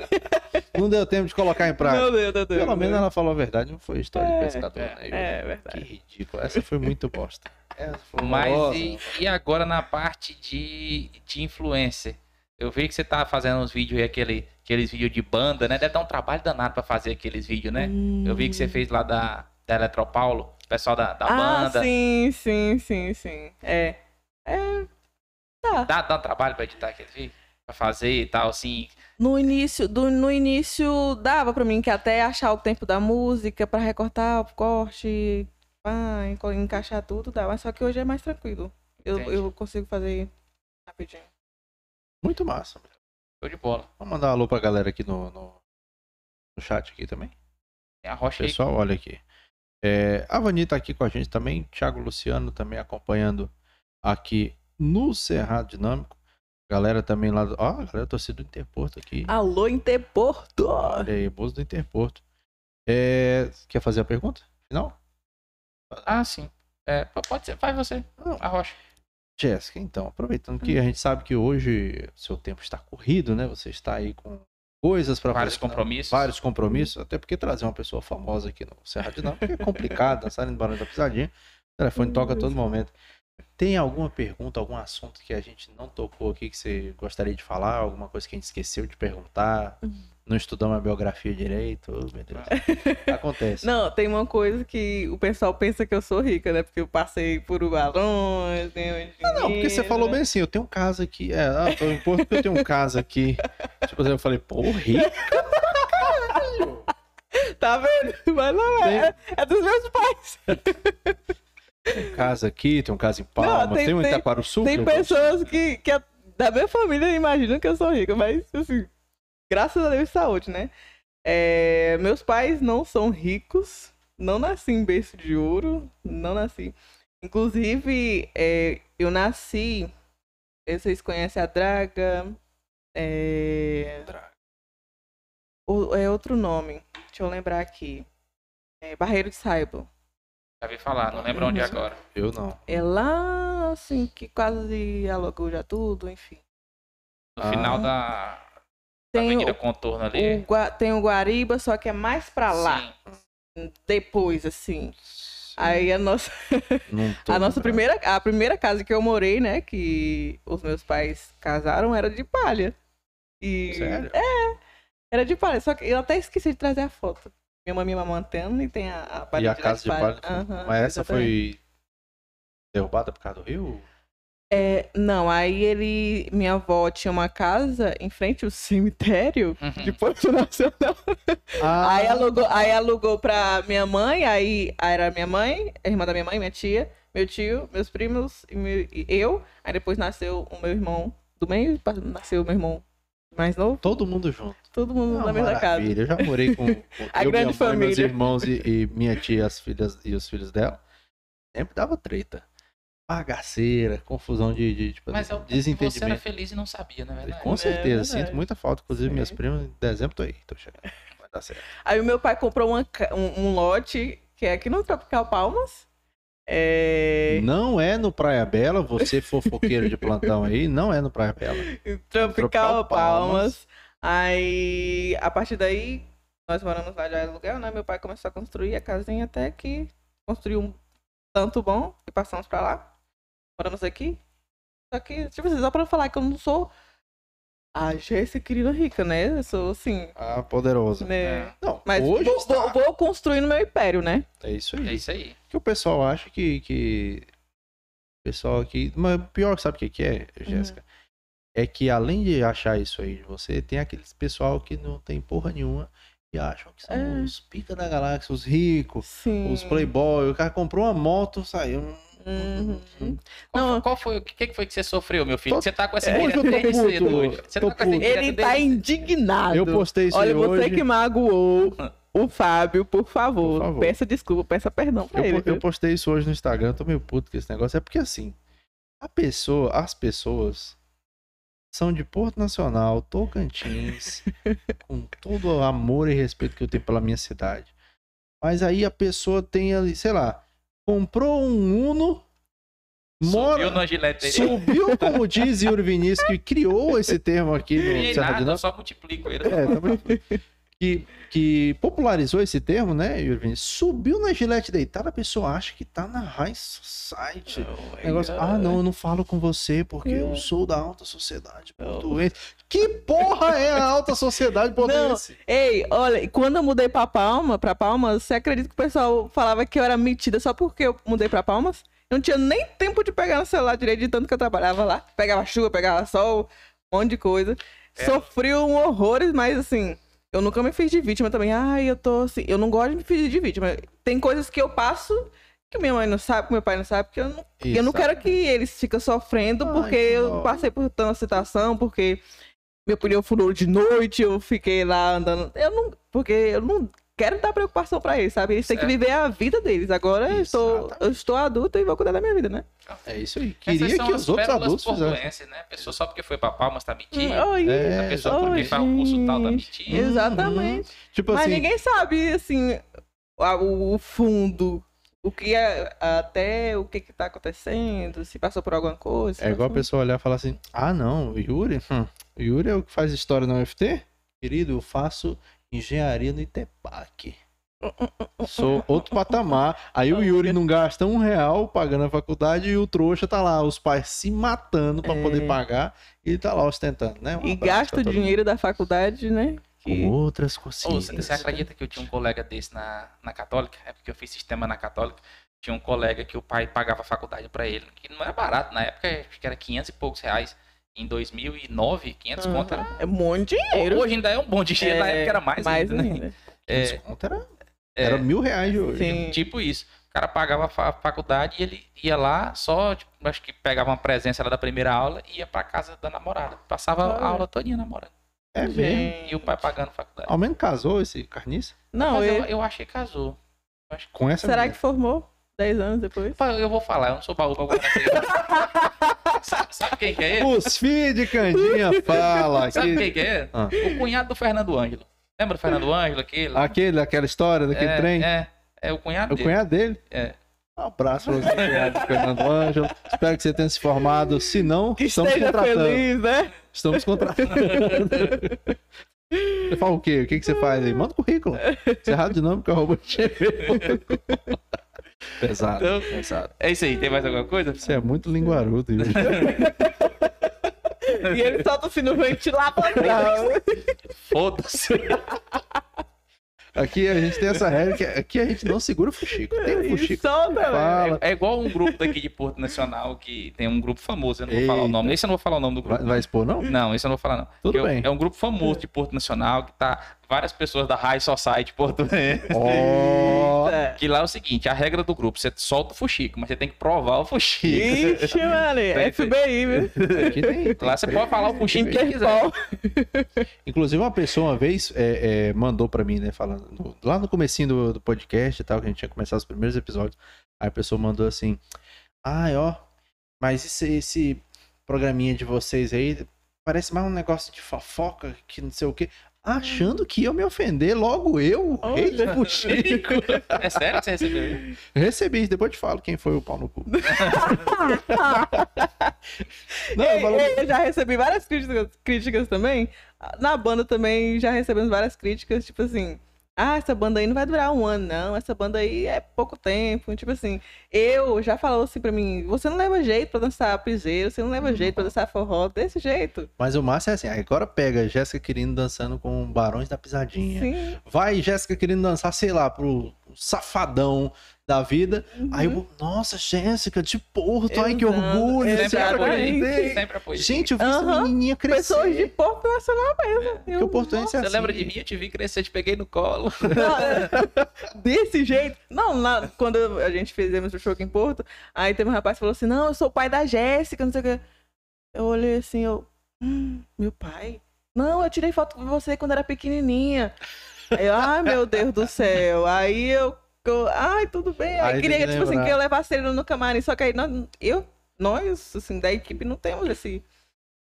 [SPEAKER 2] Não deu tempo de colocar em prática.
[SPEAKER 3] Não deu, não deu.
[SPEAKER 2] Pelo menos
[SPEAKER 3] deu.
[SPEAKER 2] ela falou a verdade, não foi história
[SPEAKER 3] É,
[SPEAKER 2] de pescador, né?
[SPEAKER 3] É,
[SPEAKER 2] Que
[SPEAKER 3] verdade.
[SPEAKER 2] ridículo. Essa foi muito bosta. Essa foi
[SPEAKER 1] mas e, e agora na parte de, de influencer? Eu vi que você tá fazendo uns vídeos aí, aquele, aqueles vídeos de banda, né? Deve dar um trabalho danado pra fazer aqueles vídeos, né? Eu vi que você
[SPEAKER 3] Hum.
[SPEAKER 1] fez lá da, da Eletropaulo, o pessoal da, da
[SPEAKER 3] ah,
[SPEAKER 1] banda.
[SPEAKER 3] sim, sim, sim, sim. É. É. Tá.
[SPEAKER 1] Dá, dá um trabalho pra editar aquele vídeo? Pra fazer e tal, assim.
[SPEAKER 3] No início, do, no início dava pra mim que até achar o tempo da música pra recortar o corte, pá, encaixar tudo. Mas só que hoje é mais tranquilo. Eu,
[SPEAKER 1] Entendi.
[SPEAKER 3] eu consigo fazer rapidinho.
[SPEAKER 2] Muito massa.
[SPEAKER 1] Show de bola.
[SPEAKER 2] Vamos mandar um alô pra galera aqui no, no, no chat aqui também.
[SPEAKER 1] Tem a rocha aí.
[SPEAKER 2] Pessoal, olha aqui. É, a Vani tá aqui com a gente também. Thiago Luciano também acompanhando aqui no Cerrado Dinâmico. Galera também lá do. Ó, a galera torcida do Interporto aqui.
[SPEAKER 3] Alô, Interporto!
[SPEAKER 2] Olha aí, bolso do Interporto. É, quer fazer a pergunta? Final?
[SPEAKER 1] Ah, sim. É, pode ser, faz você.
[SPEAKER 2] Não.
[SPEAKER 1] A rocha.
[SPEAKER 2] Jéssica, então, aproveitando que a gente sabe que hoje seu tempo está corrido, né? Você está aí com coisas para
[SPEAKER 1] Vários compromissos.
[SPEAKER 2] Vários compromissos, até porque trazer uma pessoa famosa aqui no Serra Dinâmica é complicado, dançarem no Barão da Pisadinha. O telefone toca a todo momento. Tem alguma pergunta, algum assunto que a gente não tocou aqui que você gostaria de falar? Alguma coisa que a gente esqueceu de perguntar? Não estudamos a biografia direito? Meu Deus. Acontece.
[SPEAKER 3] Não, tem uma coisa que o pessoal pensa que eu sou rica, né? Porque eu passei por balões, tenho
[SPEAKER 2] Ah, Não, porque você falou bem assim, eu tenho um caso aqui. É, ah, tô porque eu tenho um caso aqui. Tipo, eu falei, pô, rico.
[SPEAKER 3] Tá vendo? Mas não é. É dos meus pais.
[SPEAKER 2] Tem um caso aqui, tem um caso em Palmas,
[SPEAKER 3] tem-
[SPEAKER 2] tem, um em Itaquaruçu.
[SPEAKER 3] Tem pessoas que, que é da minha família imaginam que eu sou rica, mas assim, graças a Deus saúde, né? É, meus pais não são ricos, não nasci em berço de ouro, não nasci. Inclusive, é, eu nasci, vocês conhecem a Draga, é,
[SPEAKER 2] Draga.
[SPEAKER 3] o- é outro nome, deixa eu lembrar aqui, é, Barreiro de Saibo.
[SPEAKER 1] Já vi falar, não lembro onde é agora.
[SPEAKER 2] Eu não.
[SPEAKER 3] É lá, assim, que quase alugou já tudo, enfim.
[SPEAKER 1] No
[SPEAKER 2] Ah.
[SPEAKER 1] final da, da
[SPEAKER 3] Tem o-
[SPEAKER 1] Contorno
[SPEAKER 3] O
[SPEAKER 1] ali.
[SPEAKER 3] Gua- tem o Guariba, só que é mais pra lá,
[SPEAKER 1] Sim.
[SPEAKER 3] depois, assim. Aí a nossa,
[SPEAKER 2] Não tô
[SPEAKER 3] a nossa primeira, a primeira casa que eu morei, né, que os meus pais casaram, era de palha. E
[SPEAKER 2] Sério?
[SPEAKER 3] era de palha, só que eu até esqueci de trazer a foto. Minha mãe me amamantando e tem a, a
[SPEAKER 2] E
[SPEAKER 3] parede
[SPEAKER 2] a casa de palha.
[SPEAKER 3] Aham,
[SPEAKER 2] Mas essa
[SPEAKER 3] exatamente.
[SPEAKER 2] foi derrubada por causa do rio?
[SPEAKER 3] É, não, aí ele, minha avó tinha uma casa em frente ao cemitério
[SPEAKER 1] Uhum.
[SPEAKER 3] de Porto Nacional.
[SPEAKER 2] Ah,
[SPEAKER 3] Aí alugou, aí alugou pra minha mãe, aí, aí era minha mãe, a irmã da minha mãe, minha tia, meu tio, meus primos e, meu- e eu. Aí depois nasceu o meu irmão do meio, nasceu o meu irmão mais novo,
[SPEAKER 2] Todo mundo junto.
[SPEAKER 3] todo mundo na mesma casa.
[SPEAKER 2] Eu já morei com, com
[SPEAKER 3] A
[SPEAKER 2] eu,
[SPEAKER 3] grande
[SPEAKER 2] minha mãe, meus
[SPEAKER 3] família.
[SPEAKER 2] irmãos e, e minha tia as filhas, e os filhos dela. Sempre dava treta. Bagaceira, confusão de, de tipo,
[SPEAKER 1] Mas é o tempo que você era feliz e não sabia, né? verdade?
[SPEAKER 2] Com
[SPEAKER 3] É
[SPEAKER 2] certeza,
[SPEAKER 3] verdade.
[SPEAKER 2] sinto muita falta. Inclusive,
[SPEAKER 3] Sim.
[SPEAKER 2] minhas primas, em dezembro tô aí, tô chegando. Vai dar certo.
[SPEAKER 3] Aí o meu pai comprou uma um, um lote que é aqui no Tropical Palmas. É,
[SPEAKER 2] Não é no Praia Bela, você fofoqueiro de plantão aí, não é no Praia Bela.
[SPEAKER 3] Tropical,
[SPEAKER 2] Tropical
[SPEAKER 3] Palmas.
[SPEAKER 2] Palmas.
[SPEAKER 3] Aí, a partir daí, nós moramos lá de aluguel, né? Meu pai começou a construir a casinha até que construiu um tanto bom e passamos pra lá. Moramos aqui. Só que, tipo assim, só pra falar que eu não sou a Jéssica querida rica, né? Eu sou assim,
[SPEAKER 2] Ah, poderosa.
[SPEAKER 3] né?
[SPEAKER 1] É,
[SPEAKER 2] Não,
[SPEAKER 3] Mas
[SPEAKER 2] hoje
[SPEAKER 3] vou,
[SPEAKER 2] está.
[SPEAKER 3] vou, vou construindo meu império, né?
[SPEAKER 2] É isso
[SPEAKER 1] é
[SPEAKER 2] aí.
[SPEAKER 1] isso aí.
[SPEAKER 2] que o pessoal acha que, que o pessoal aqui, mas pior sabe o que que é, Jéssica? É que além de achar isso aí de você, tem aqueles pessoal que não tem porra nenhuma e acham que são
[SPEAKER 3] É.
[SPEAKER 2] os pica da galáxia, os ricos,
[SPEAKER 3] Sim.
[SPEAKER 2] os playboy, o cara comprou uma moto, saiu.
[SPEAKER 3] Uhum.
[SPEAKER 1] Qual,
[SPEAKER 3] Não.
[SPEAKER 1] foi- qual foi o que, que foi que você sofreu, meu filho?
[SPEAKER 2] Tô-
[SPEAKER 1] Você tá com essa
[SPEAKER 2] Hoje eu
[SPEAKER 1] desde
[SPEAKER 2] puto,
[SPEAKER 1] cedo hoje. Você tá com essa
[SPEAKER 3] Ele tá
[SPEAKER 1] desde-
[SPEAKER 3] indignado.
[SPEAKER 2] Eu postei isso
[SPEAKER 3] Olha,
[SPEAKER 2] aí
[SPEAKER 3] você
[SPEAKER 2] hoje.
[SPEAKER 3] que magoou o Fábio, por favor,
[SPEAKER 2] Por favor.
[SPEAKER 3] peça desculpa, peça perdão pra
[SPEAKER 2] Eu,
[SPEAKER 3] ele.
[SPEAKER 2] eu postei isso hoje no Instagram, tô meio puto com esse negócio. É porque assim, a pessoa, as pessoas são de Porto Nacional, Tocantins, com todo o amor e respeito que eu tenho pela minha cidade. Mas aí a pessoa tem ali, sei lá, comprou um Uno, mora,
[SPEAKER 1] Subiu no gilete dele.
[SPEAKER 2] subiu, como diz Yuri Vinícius, que criou esse termo aqui no Serra
[SPEAKER 1] nada,
[SPEAKER 2] de
[SPEAKER 1] eu
[SPEAKER 2] Nós.
[SPEAKER 1] só multiplico ele.
[SPEAKER 2] É, tá. Que, que popularizou esse termo, né, Yuri Vinícius? Subiu na gilete deitada, a pessoa acha que tá na high society. Negócio, ah, não, eu não falo com você porque eu sou da alta sociedade portuense. Que porra é a alta sociedade portuense?
[SPEAKER 3] Ei, olha, quando eu mudei pra Palma, pra Palmas, você acredita que o pessoal falava que eu era metida só porque eu mudei pra Palmas? Eu não tinha nem tempo de pegar no celular direito de tanto que eu trabalhava lá. Pegava chuva, pegava sol, um monte de coisa.
[SPEAKER 1] É.
[SPEAKER 3] Sofri um horrores, mas assim, eu nunca me fiz de vítima também. Ai, eu tô assim, eu não gosto de me fingir de vítima. Tem coisas que eu passo que minha mãe não sabe, que meu pai não sabe, que eu não, eu não quero que eles fiquem sofrendo
[SPEAKER 2] Ai,
[SPEAKER 3] porque
[SPEAKER 2] que
[SPEAKER 3] eu
[SPEAKER 2] dó.
[SPEAKER 3] passei por tanta situação, porque meu pneu furou de noite, eu fiquei lá andando. Eu não. Porque eu não quero dar preocupação pra eles, sabe? Eles têm que
[SPEAKER 1] Certo.
[SPEAKER 3] viver a vida deles. Agora eu estou, eu estou adulta e vou cuidar da minha vida, né?
[SPEAKER 2] É isso aí. Queria que os outros adultos fizessem.
[SPEAKER 1] né? A pessoa só porque foi pra Palmas tá mentindo.
[SPEAKER 3] Oi,
[SPEAKER 2] É,
[SPEAKER 1] a pessoa porque
[SPEAKER 3] oi,
[SPEAKER 1] faz um curso tal tá
[SPEAKER 3] gente.
[SPEAKER 1] mentindo.
[SPEAKER 3] Exatamente.
[SPEAKER 2] Tipo
[SPEAKER 3] Mas
[SPEAKER 2] assim,
[SPEAKER 3] ninguém sabe, assim, a- o, fundo. O que é até o que que tá acontecendo, se passou por alguma coisa.
[SPEAKER 2] é igual a pessoa olhar e falar assim: ah, não, o Yuri, hum, o Yuri é o que faz história na UFT? Querido, eu faço engenharia no ITEPAC. Sou outro patamar. Aí o Yuri não gasta um real pagando a faculdade e o trouxa tá lá, os pais se matando pra
[SPEAKER 3] É.
[SPEAKER 2] poder pagar e tá lá ostentando, né? Um
[SPEAKER 3] E gasta o dinheiro da faculdade, né?
[SPEAKER 2] mundo.
[SPEAKER 3] Que-
[SPEAKER 2] Com outras
[SPEAKER 1] Ô,
[SPEAKER 2] coisinhas.
[SPEAKER 1] você, acredita que eu tinha um colega desse na, na Católica? É porque eu fiz sistema na Católica. Tinha um colega que o pai pagava a faculdade pra ele, que não era barato. Na época, acho que era 500 e poucos reais. Em 2009, 500
[SPEAKER 3] Aham.
[SPEAKER 1] conto era...
[SPEAKER 3] É um monte de dinheiro.
[SPEAKER 1] Hoje ainda é um bom dinheiro, na
[SPEAKER 3] É,
[SPEAKER 1] época era mais,
[SPEAKER 3] mais
[SPEAKER 1] ainda, né?
[SPEAKER 3] ainda.
[SPEAKER 1] É,
[SPEAKER 2] Desconto era,
[SPEAKER 1] é,
[SPEAKER 2] era mil reais de hoje.
[SPEAKER 3] Sim.
[SPEAKER 1] tipo isso. O cara pagava a fa- faculdade e ele ia lá só, tipo, acho que pegava uma presença lá da primeira aula e ia pra casa da namorada. Passava
[SPEAKER 3] Olha.
[SPEAKER 1] a aula todinha namorando.
[SPEAKER 2] É mesmo.
[SPEAKER 1] E o pai pagando a faculdade.
[SPEAKER 2] Ao menos casou esse carniça?
[SPEAKER 3] Não,
[SPEAKER 1] Mas eu,
[SPEAKER 3] eu...
[SPEAKER 1] eu achei que casou. Eu acho
[SPEAKER 2] Com essa
[SPEAKER 3] será
[SPEAKER 2] mulher.
[SPEAKER 3] que formou 10 anos depois?
[SPEAKER 1] Eu vou falar, eu não sou baú pra guardar. sabe, sabe quem que é ele?
[SPEAKER 2] Os filhos de Candinha fala.
[SPEAKER 1] Sabe
[SPEAKER 2] Que...
[SPEAKER 1] quem que é?
[SPEAKER 2] Ah.
[SPEAKER 1] O cunhado do Fernando Ângelo. Lembra do Fernando Ângelo, aquele?
[SPEAKER 2] Aquele, aquela história daquele
[SPEAKER 1] é,
[SPEAKER 2] trem.
[SPEAKER 1] É, é o cunhado
[SPEAKER 2] É o
[SPEAKER 1] dele.
[SPEAKER 2] cunhado dele.
[SPEAKER 1] É.
[SPEAKER 2] Um abraço pra você, cunhado Fernando Ângelo. Espero que você tenha se formado. Se não,
[SPEAKER 3] Que
[SPEAKER 2] estamos contratando.
[SPEAKER 3] feliz, né?
[SPEAKER 2] Estamos contratando. Você fala o quê? O que, que você faz aí? Manda currículo. Você errado de nome que arroba. Pesado,
[SPEAKER 1] Então,
[SPEAKER 2] pesado.
[SPEAKER 1] é isso aí, tem mais alguma coisa?
[SPEAKER 2] Você é muito linguarudo.
[SPEAKER 3] E ele solta assim no ventilador.
[SPEAKER 1] Foda-se.
[SPEAKER 2] Aqui a gente tem essa regra que aqui a gente não segura o fuxico. Tem o
[SPEAKER 3] E
[SPEAKER 2] fuxico.
[SPEAKER 3] solta.
[SPEAKER 2] Fala.
[SPEAKER 1] É, é igual um grupo daqui de Porto Nacional que tem um grupo famoso, eu não vou falar o
[SPEAKER 2] Eita.
[SPEAKER 1] nome. Esse eu não vou falar o nome do grupo.
[SPEAKER 2] Vai, vai expor, não?
[SPEAKER 1] Não, esse eu não vou falar não.
[SPEAKER 2] Tudo
[SPEAKER 1] é-
[SPEAKER 2] bem.
[SPEAKER 1] É um grupo famoso de Porto Nacional que tá várias pessoas da High Society.
[SPEAKER 2] Ó.
[SPEAKER 3] Eita.
[SPEAKER 1] Que lá é o seguinte, a regra do grupo, você solta o fuxico, mas você tem que provar o fuxico.
[SPEAKER 3] Ixi, mano. FBI, viu?
[SPEAKER 1] Lá você pode falar o fuxico que quiser.
[SPEAKER 2] Inclusive, uma pessoa uma vez é, é, mandou pra mim, né, falando, no- lá no comecinho do, do podcast e tal, que a gente tinha começado os primeiros episódios, aí a pessoa mandou assim, ai, ó, mas esse, esse programinha de vocês aí parece mais um negócio de fofoca, que não sei o quê, achando que ia me ofender, logo eu, o rei do fuxico.
[SPEAKER 1] É sério que você recebeu?
[SPEAKER 2] Recebi, depois te falo quem foi o pau no cu. Não,
[SPEAKER 3] Ei,
[SPEAKER 2] eu falo-
[SPEAKER 3] ei, eu já recebi várias críticas, críticas também. Na banda também já recebemos várias críticas, tipo assim. Ah, essa banda aí não vai durar um ano, não. Essa banda aí é pouco tempo. Tipo assim, eu já falou assim pra mim: você não leva jeito pra dançar piseiro, você não leva jeito pra dançar forró desse jeito.
[SPEAKER 2] Mas o massa é assim, agora pega Jéssica Querendo dançando com Barões da Pisadinha.
[SPEAKER 3] Sim.
[SPEAKER 2] Vai Jéssica querendo dançar, sei lá, pro safadão da vida. Aí eu
[SPEAKER 3] Uhum.
[SPEAKER 2] vou, nossa, Jéssica, de Porto, ai que
[SPEAKER 3] Exato,
[SPEAKER 2] orgulho.
[SPEAKER 1] Sempre
[SPEAKER 2] Você
[SPEAKER 3] exatamente.
[SPEAKER 1] apoiei. Sempre apoiei.
[SPEAKER 2] Gente, eu vi essa
[SPEAKER 3] Aham.
[SPEAKER 2] menininha crescer.
[SPEAKER 3] Pessoas de Porto Nacional mesmo.
[SPEAKER 2] Porque o portuense é
[SPEAKER 1] Você
[SPEAKER 2] assim.
[SPEAKER 1] lembra de mim? Eu te vi crescer, te peguei no colo.
[SPEAKER 3] Não, é, Desse jeito. Não, lá, quando a gente fizemos o show aqui em Porto, aí teve um rapaz que falou assim: Não, eu sou o pai da Jéssica, não sei o que. Eu olhei assim, eu. Hum, meu pai? Não, eu tirei foto com você quando era pequenininha. Eu, ai meu Deus do céu. Aí eu. eu ai, tudo bem. Aí,
[SPEAKER 2] Aí
[SPEAKER 3] queria tipo assim, que eu levasse ele no camarim. Só que aí nós, eu, nós, assim, da equipe não temos esse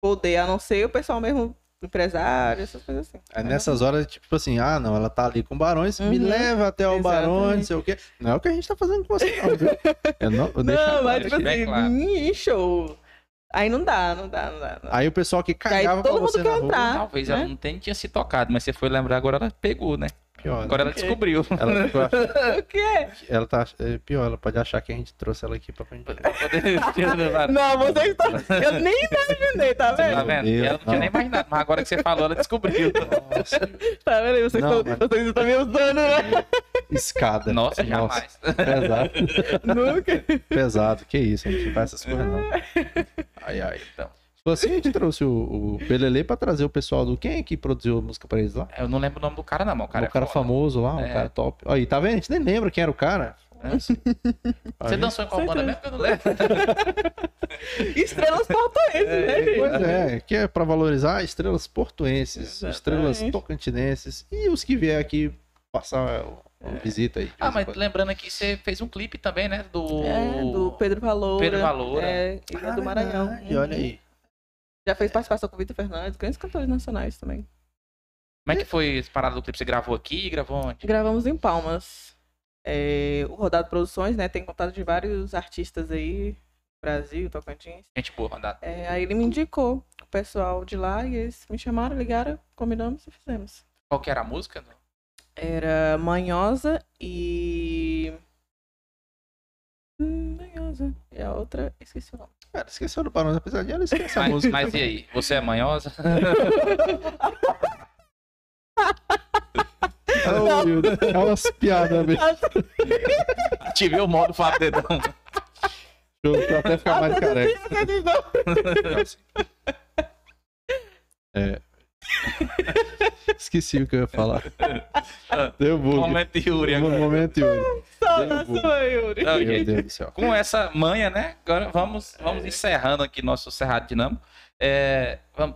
[SPEAKER 3] poder, a não ser o pessoal mesmo, empresário, essas coisas assim.
[SPEAKER 2] Aí nessas horas, tipo assim, ah, não, ela tá ali com Barões, me
[SPEAKER 3] Uhum.
[SPEAKER 2] leva até o Barões, não sei o quê. Não é o que a gente tá fazendo com você, não, viu? Eu não, eu
[SPEAKER 3] Não, mas tipo assim,
[SPEAKER 1] claro.
[SPEAKER 3] Aí não dá, não dá, não dá. Não.
[SPEAKER 2] Aí o pessoal que
[SPEAKER 3] aí
[SPEAKER 2] cagava pra
[SPEAKER 3] todo mundo
[SPEAKER 2] você
[SPEAKER 3] quer
[SPEAKER 2] na rua,
[SPEAKER 3] entrar.
[SPEAKER 1] Talvez
[SPEAKER 3] né?
[SPEAKER 1] ela não tenha tinha se tocado, mas você foi lembrar agora, ela pegou, né?
[SPEAKER 2] Pior.
[SPEAKER 1] Agora ela
[SPEAKER 3] Ok.
[SPEAKER 1] descobriu.
[SPEAKER 2] Ela, ficou ach-
[SPEAKER 3] O quê?
[SPEAKER 2] ela tá é, pior, ela pode achar que a gente trouxe ela aqui pra gente.
[SPEAKER 3] Não, vocês estão. Eu nem imaginei, tá
[SPEAKER 1] Tá
[SPEAKER 3] vendo?
[SPEAKER 1] vendo?
[SPEAKER 2] Deus,
[SPEAKER 1] ela não tinha
[SPEAKER 2] não.
[SPEAKER 1] nem imaginado, mas agora que você falou, ela descobriu.
[SPEAKER 3] Tá vendo? Vocês estão
[SPEAKER 2] mas-
[SPEAKER 3] estão me usando, né?
[SPEAKER 2] Escada.
[SPEAKER 1] Nossa, jamais.
[SPEAKER 2] Pesado.
[SPEAKER 3] Nunca.
[SPEAKER 2] Pesado, que isso, a gente não faz essas coisas não. Ai, ai.
[SPEAKER 1] Então,
[SPEAKER 2] Se fosse, a gente trouxe o, o Pelelê pra trazer o pessoal do. Quem é que produziu a música pra eles lá?
[SPEAKER 1] eu não lembro o nome do cara, não, mas o cara
[SPEAKER 2] o
[SPEAKER 1] é
[SPEAKER 2] cara
[SPEAKER 1] foda.
[SPEAKER 2] famoso lá, um
[SPEAKER 1] É.
[SPEAKER 2] cara top. Aí, tá vendo? A gente nem lembra quem era o cara.
[SPEAKER 1] Você
[SPEAKER 2] Aí-
[SPEAKER 1] dançou em qual banda mesmo que eu não lembro?
[SPEAKER 3] Estrelas portuenses, né, gente?
[SPEAKER 2] Pois é, que é pra valorizar estrelas portuenses,
[SPEAKER 3] Exatamente.
[SPEAKER 2] estrelas tocantinenses e os que vier aqui passar uma visita aí.
[SPEAKER 1] Ah, mas
[SPEAKER 2] quando.
[SPEAKER 1] lembrando aqui, você fez um clipe também, né? Do.
[SPEAKER 3] É, do Pedro Valoura.
[SPEAKER 1] Pedro Valoura.
[SPEAKER 3] É, Ilha do Maranhão.
[SPEAKER 2] Ah, verdade, olha aí.
[SPEAKER 3] Já fez participação com o Vitor Fernandes, grandes cantores nacionais também.
[SPEAKER 1] Como é que foi essa parada do clipe? Você gravou aqui gravou onde?
[SPEAKER 3] Gravamos em Palmas. É, o Rodado Produções, né? Tem contato de vários artistas aí, Brasil, Tocantins.
[SPEAKER 1] Gente boa, Rodado.
[SPEAKER 3] É, aí ele me indicou o pessoal de lá e eles me chamaram, ligaram, combinamos e fizemos.
[SPEAKER 1] Qual que era a música?
[SPEAKER 3] Era Manhosa e. Manhosa. E a outra, esqueci o nome.
[SPEAKER 2] Cara, esqueceu do Barões da Pisadinha, ela esquece a
[SPEAKER 1] Mas,
[SPEAKER 2] música.
[SPEAKER 1] mas e aí? Você é manhosa?
[SPEAKER 2] Oh. É umas piadas, velho.
[SPEAKER 1] Ativei o modo Dedão.
[SPEAKER 2] Deixa eu até ficar mais careca. É. Esqueci o que eu ia falar. Deu bug.
[SPEAKER 1] Momento Yuri
[SPEAKER 2] Um
[SPEAKER 1] agora.
[SPEAKER 2] momento, Yuri. Bug.
[SPEAKER 3] sua, Yuri.
[SPEAKER 2] Meu Deus do céu.
[SPEAKER 1] Com essa manha, né? Agora vamos, vamos encerrando aqui nosso Cerrado Dinâmico. É, vamos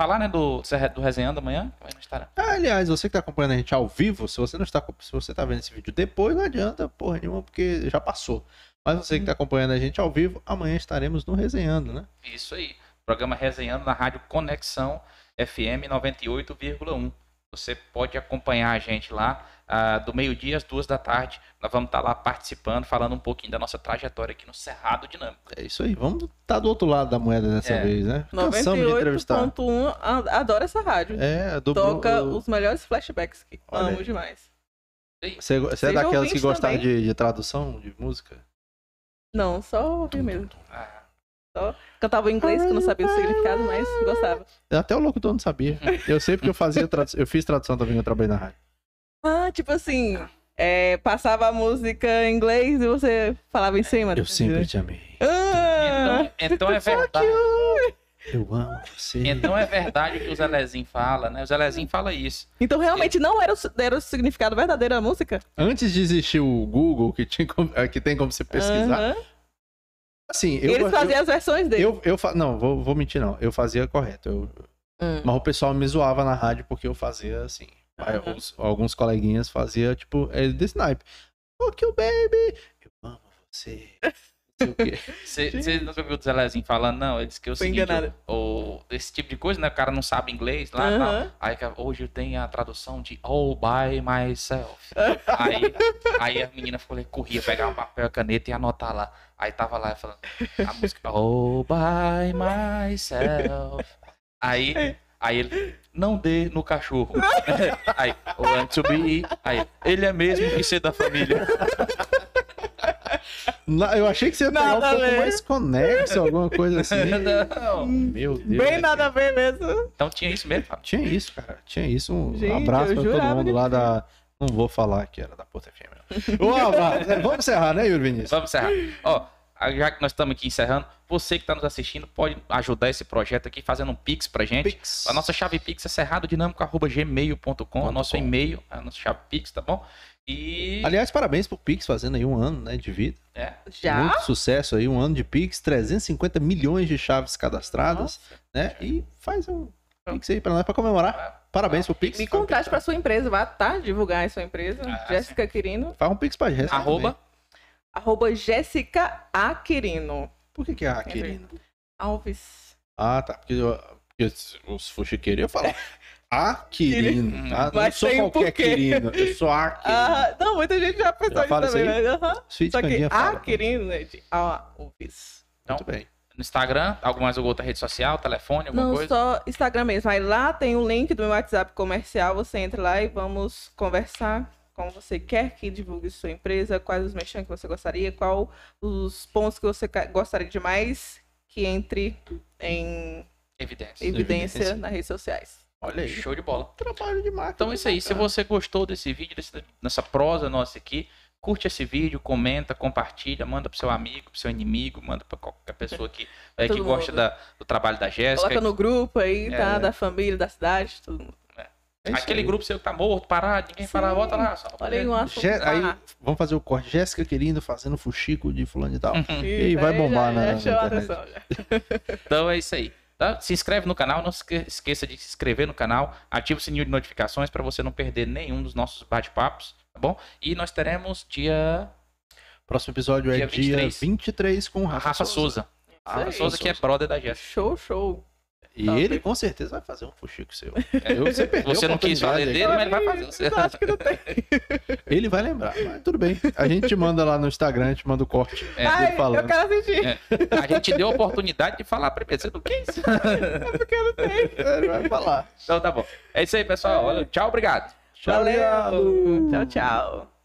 [SPEAKER 1] falar, né, do, do Resenhando amanhã? Instagram.
[SPEAKER 2] Ah, aliás, você que tá acompanhando a gente ao vivo, se você não está, se você tá vendo esse vídeo depois, não adianta porra nenhuma, porque já passou. Mas você que tá acompanhando a gente ao vivo, amanhã estaremos no Resenhando, né?
[SPEAKER 1] Isso aí. Programa Resenhando na Rádio Conexão FM 98,1. Você pode acompanhar a gente lá ah, do meio-dia às duas da tarde. Nós vamos estar lá participando, falando um pouquinho da nossa trajetória aqui no Cerrado Dinâmico.
[SPEAKER 2] É isso aí. Vamos estar do outro lado da moeda dessa
[SPEAKER 1] É.
[SPEAKER 2] vez, né? Cansamos de entrevistar.
[SPEAKER 3] 98.1, a- adoro essa rádio.
[SPEAKER 2] É, do
[SPEAKER 3] Toca os melhores flashbacks que
[SPEAKER 2] Olha
[SPEAKER 3] amo
[SPEAKER 2] aí.
[SPEAKER 3] demais.
[SPEAKER 2] Você, você é daquelas que gostavam de, de tradução de música?
[SPEAKER 3] Não, só ouvir mesmo.
[SPEAKER 1] Ah,
[SPEAKER 3] Cantava em inglês, que eu não sabia o significado, mas gostava.
[SPEAKER 2] Até o locutor não sabia. Eu sei porque eu fazia tradução. Eu fiz tradução também, eu trabalhei na rádio.
[SPEAKER 3] Ah, tipo assim, é, passava a música em inglês e você falava em cima.
[SPEAKER 2] Eu sempre te amei.
[SPEAKER 3] Ah,
[SPEAKER 1] Então, então é verdade.
[SPEAKER 2] Eu amo você.
[SPEAKER 1] Então é verdade o que o Zelezinho fala, né? O Zelezinho fala isso.
[SPEAKER 3] então realmente não era o, era o significado verdadeiro da música?
[SPEAKER 2] Antes de existir o Google, que, tinha que tem como você pesquisar,
[SPEAKER 3] Aham.
[SPEAKER 2] Assim,
[SPEAKER 3] E
[SPEAKER 2] eu.
[SPEAKER 3] eles faziam as versões dele.
[SPEAKER 2] Eu, eu, não, vou, vou mentir, não. Eu fazia correto. Eu-
[SPEAKER 3] Hum.
[SPEAKER 2] mas o pessoal me zoava na rádio porque eu fazia assim.
[SPEAKER 3] Aham.
[SPEAKER 2] os- alguns coleguinhas faziam, tipo, é, desse naipe. Oh, que o baby! Eu amo você. Não sei o quê.
[SPEAKER 1] Você nunca viu o Zelezinho falando, não? Ele disse que é o
[SPEAKER 3] Foi
[SPEAKER 1] seguinte,
[SPEAKER 3] enganado.
[SPEAKER 1] o, o- esse tipo de coisa, né? O cara não sabe inglês lá
[SPEAKER 3] Aham.
[SPEAKER 1] tal. Aí hoje tem a tradução de All by myself. aí, aí a menina ficou, corria pegar um papel, caneta e anotar lá. Aí tava lá falando a música All by myself. Aí, aí ele, não dê no cachorro. aí, want to be. Aí, ele é mesmo que ser da família.
[SPEAKER 2] Eu achei que você ia pegar um
[SPEAKER 3] Nada
[SPEAKER 2] pouco mais conexo, alguma coisa assim.
[SPEAKER 1] Não.
[SPEAKER 2] Meu Deus.
[SPEAKER 3] Bem nada a ver mesmo.
[SPEAKER 1] Então tinha isso mesmo, Fábio.
[SPEAKER 2] Tinha isso, cara. Tinha isso. Um
[SPEAKER 3] Gente,
[SPEAKER 2] abraço pra todo mundo lá da. Não vou falar que era da Porta FM. É, Vamos encerrar, né, Yuri Vinícius?
[SPEAKER 1] Vamos encerrar. Ó, já que nós estamos aqui encerrando, você que está nos assistindo pode ajudar esse projeto aqui fazendo um pix pra gente.
[SPEAKER 2] Pix.
[SPEAKER 1] A nossa chave pix é cerradodinâmico.gmail.com, nosso e-mail, a nossa chave pix, tá bom? E
[SPEAKER 2] Aliás, parabéns pro Pix fazendo aí um ano né, de vida.
[SPEAKER 1] é,
[SPEAKER 3] Já?
[SPEAKER 2] Muito sucesso aí, um ano de Pix, 350 milhões de chaves cadastradas,
[SPEAKER 3] Nossa.
[SPEAKER 2] né? E faz um Pix aí pra nós pra comemorar. Parabéns pro Pix.
[SPEAKER 3] Me contrate pra sua empresa, vá, tá? Divulgar a sua empresa.
[SPEAKER 1] Ah,
[SPEAKER 3] Jéssica Quirino.
[SPEAKER 2] Faz um Pix pra Jéssica.
[SPEAKER 1] arroba
[SPEAKER 2] também.
[SPEAKER 3] Arroba Jéssica Aquirino.
[SPEAKER 2] Por que que é a querida?
[SPEAKER 3] Alves.
[SPEAKER 2] Ah, tá. Porque, eu- porque os fuxiqueiros iam falar. A Quirino, tá? Não
[SPEAKER 3] Mas
[SPEAKER 2] sou
[SPEAKER 3] tem um
[SPEAKER 2] qualquer
[SPEAKER 3] porquê.
[SPEAKER 2] Quirino, eu sou a Quirino.
[SPEAKER 3] Ah, não, muita gente já pensou
[SPEAKER 2] Já
[SPEAKER 3] isso também. aham.
[SPEAKER 2] Sweet
[SPEAKER 3] Só que
[SPEAKER 2] fala.
[SPEAKER 3] Aquirino, gente. Alves.
[SPEAKER 2] Muito bem.
[SPEAKER 1] No Instagram, alguma mais outra rede social, telefone, alguma
[SPEAKER 3] Não,
[SPEAKER 1] coisa?
[SPEAKER 3] só Instagram mesmo. Aí lá tem o link do meu WhatsApp comercial. Você entra lá e vamos conversar como você quer que divulgue sua empresa, quais os mexãs que você gostaria, qual os pontos que você gostaria de mais que entre em
[SPEAKER 1] Evidência.
[SPEAKER 3] evidência
[SPEAKER 2] Evidência.
[SPEAKER 3] nas redes sociais.
[SPEAKER 2] Olha aí.
[SPEAKER 1] Show de bola.
[SPEAKER 2] Trabalho de marketing.
[SPEAKER 1] Então é isso aí. Se
[SPEAKER 2] bacana.
[SPEAKER 1] você gostou desse vídeo, desse- dessa prosa nossa aqui, curte esse vídeo, comenta, compartilha, manda pro seu amigo, pro seu inimigo, manda pra qualquer pessoa que, é, que gosta da- do trabalho da Jéssica.
[SPEAKER 3] Coloca no grupo aí, tá?
[SPEAKER 1] É.
[SPEAKER 3] Da família, da cidade, mundo.
[SPEAKER 2] É isso
[SPEAKER 1] Aquele
[SPEAKER 2] aí.
[SPEAKER 1] grupo seu que tá morto, parado, ninguém
[SPEAKER 3] Sim.
[SPEAKER 1] fala, volta lá. Só
[SPEAKER 3] Olha aí um assunto.
[SPEAKER 2] Aí vamos fazer o corte. Jéssica querido fazendo fuxico de fulano e tal.
[SPEAKER 1] Uhum.
[SPEAKER 2] aí vai bombar
[SPEAKER 3] atenção, já.
[SPEAKER 1] Então é isso aí. Tá? Se inscreve no canal, não esque- esqueça de se inscrever no canal, ativa o sininho de notificações para você não perder nenhum dos nossos bate-papos, tá bom? E nós teremos dia
[SPEAKER 2] Próximo episódio é
[SPEAKER 1] Dia
[SPEAKER 2] dia
[SPEAKER 1] 23.
[SPEAKER 2] 23, com o
[SPEAKER 1] Rafa,
[SPEAKER 2] Rafa,
[SPEAKER 1] Souza. Rafa
[SPEAKER 3] aí.
[SPEAKER 1] Souza que é brother da Jéssica.
[SPEAKER 3] Show, show.
[SPEAKER 2] E
[SPEAKER 3] Top.
[SPEAKER 2] ele com certeza vai fazer um fuxico seu.
[SPEAKER 1] É,
[SPEAKER 2] Eu- você perdeu
[SPEAKER 1] Você não quis falar dele, mas ele vai fazer. Você-
[SPEAKER 3] Acho que não tem.
[SPEAKER 2] Ele vai lembrar, mas tudo bem. A gente te manda lá no Instagram, a gente manda o corte
[SPEAKER 1] É,
[SPEAKER 3] Ai,
[SPEAKER 2] falando.
[SPEAKER 3] eu quero assistir.
[SPEAKER 1] É. A gente deu a oportunidade de falar primeiro. Você não quis?
[SPEAKER 2] Ele vai falar.
[SPEAKER 1] Então tá bom. É isso aí, pessoal. Olha, Tchau, obrigado.
[SPEAKER 2] Tchau,
[SPEAKER 3] Valeu. Tchau, tchau.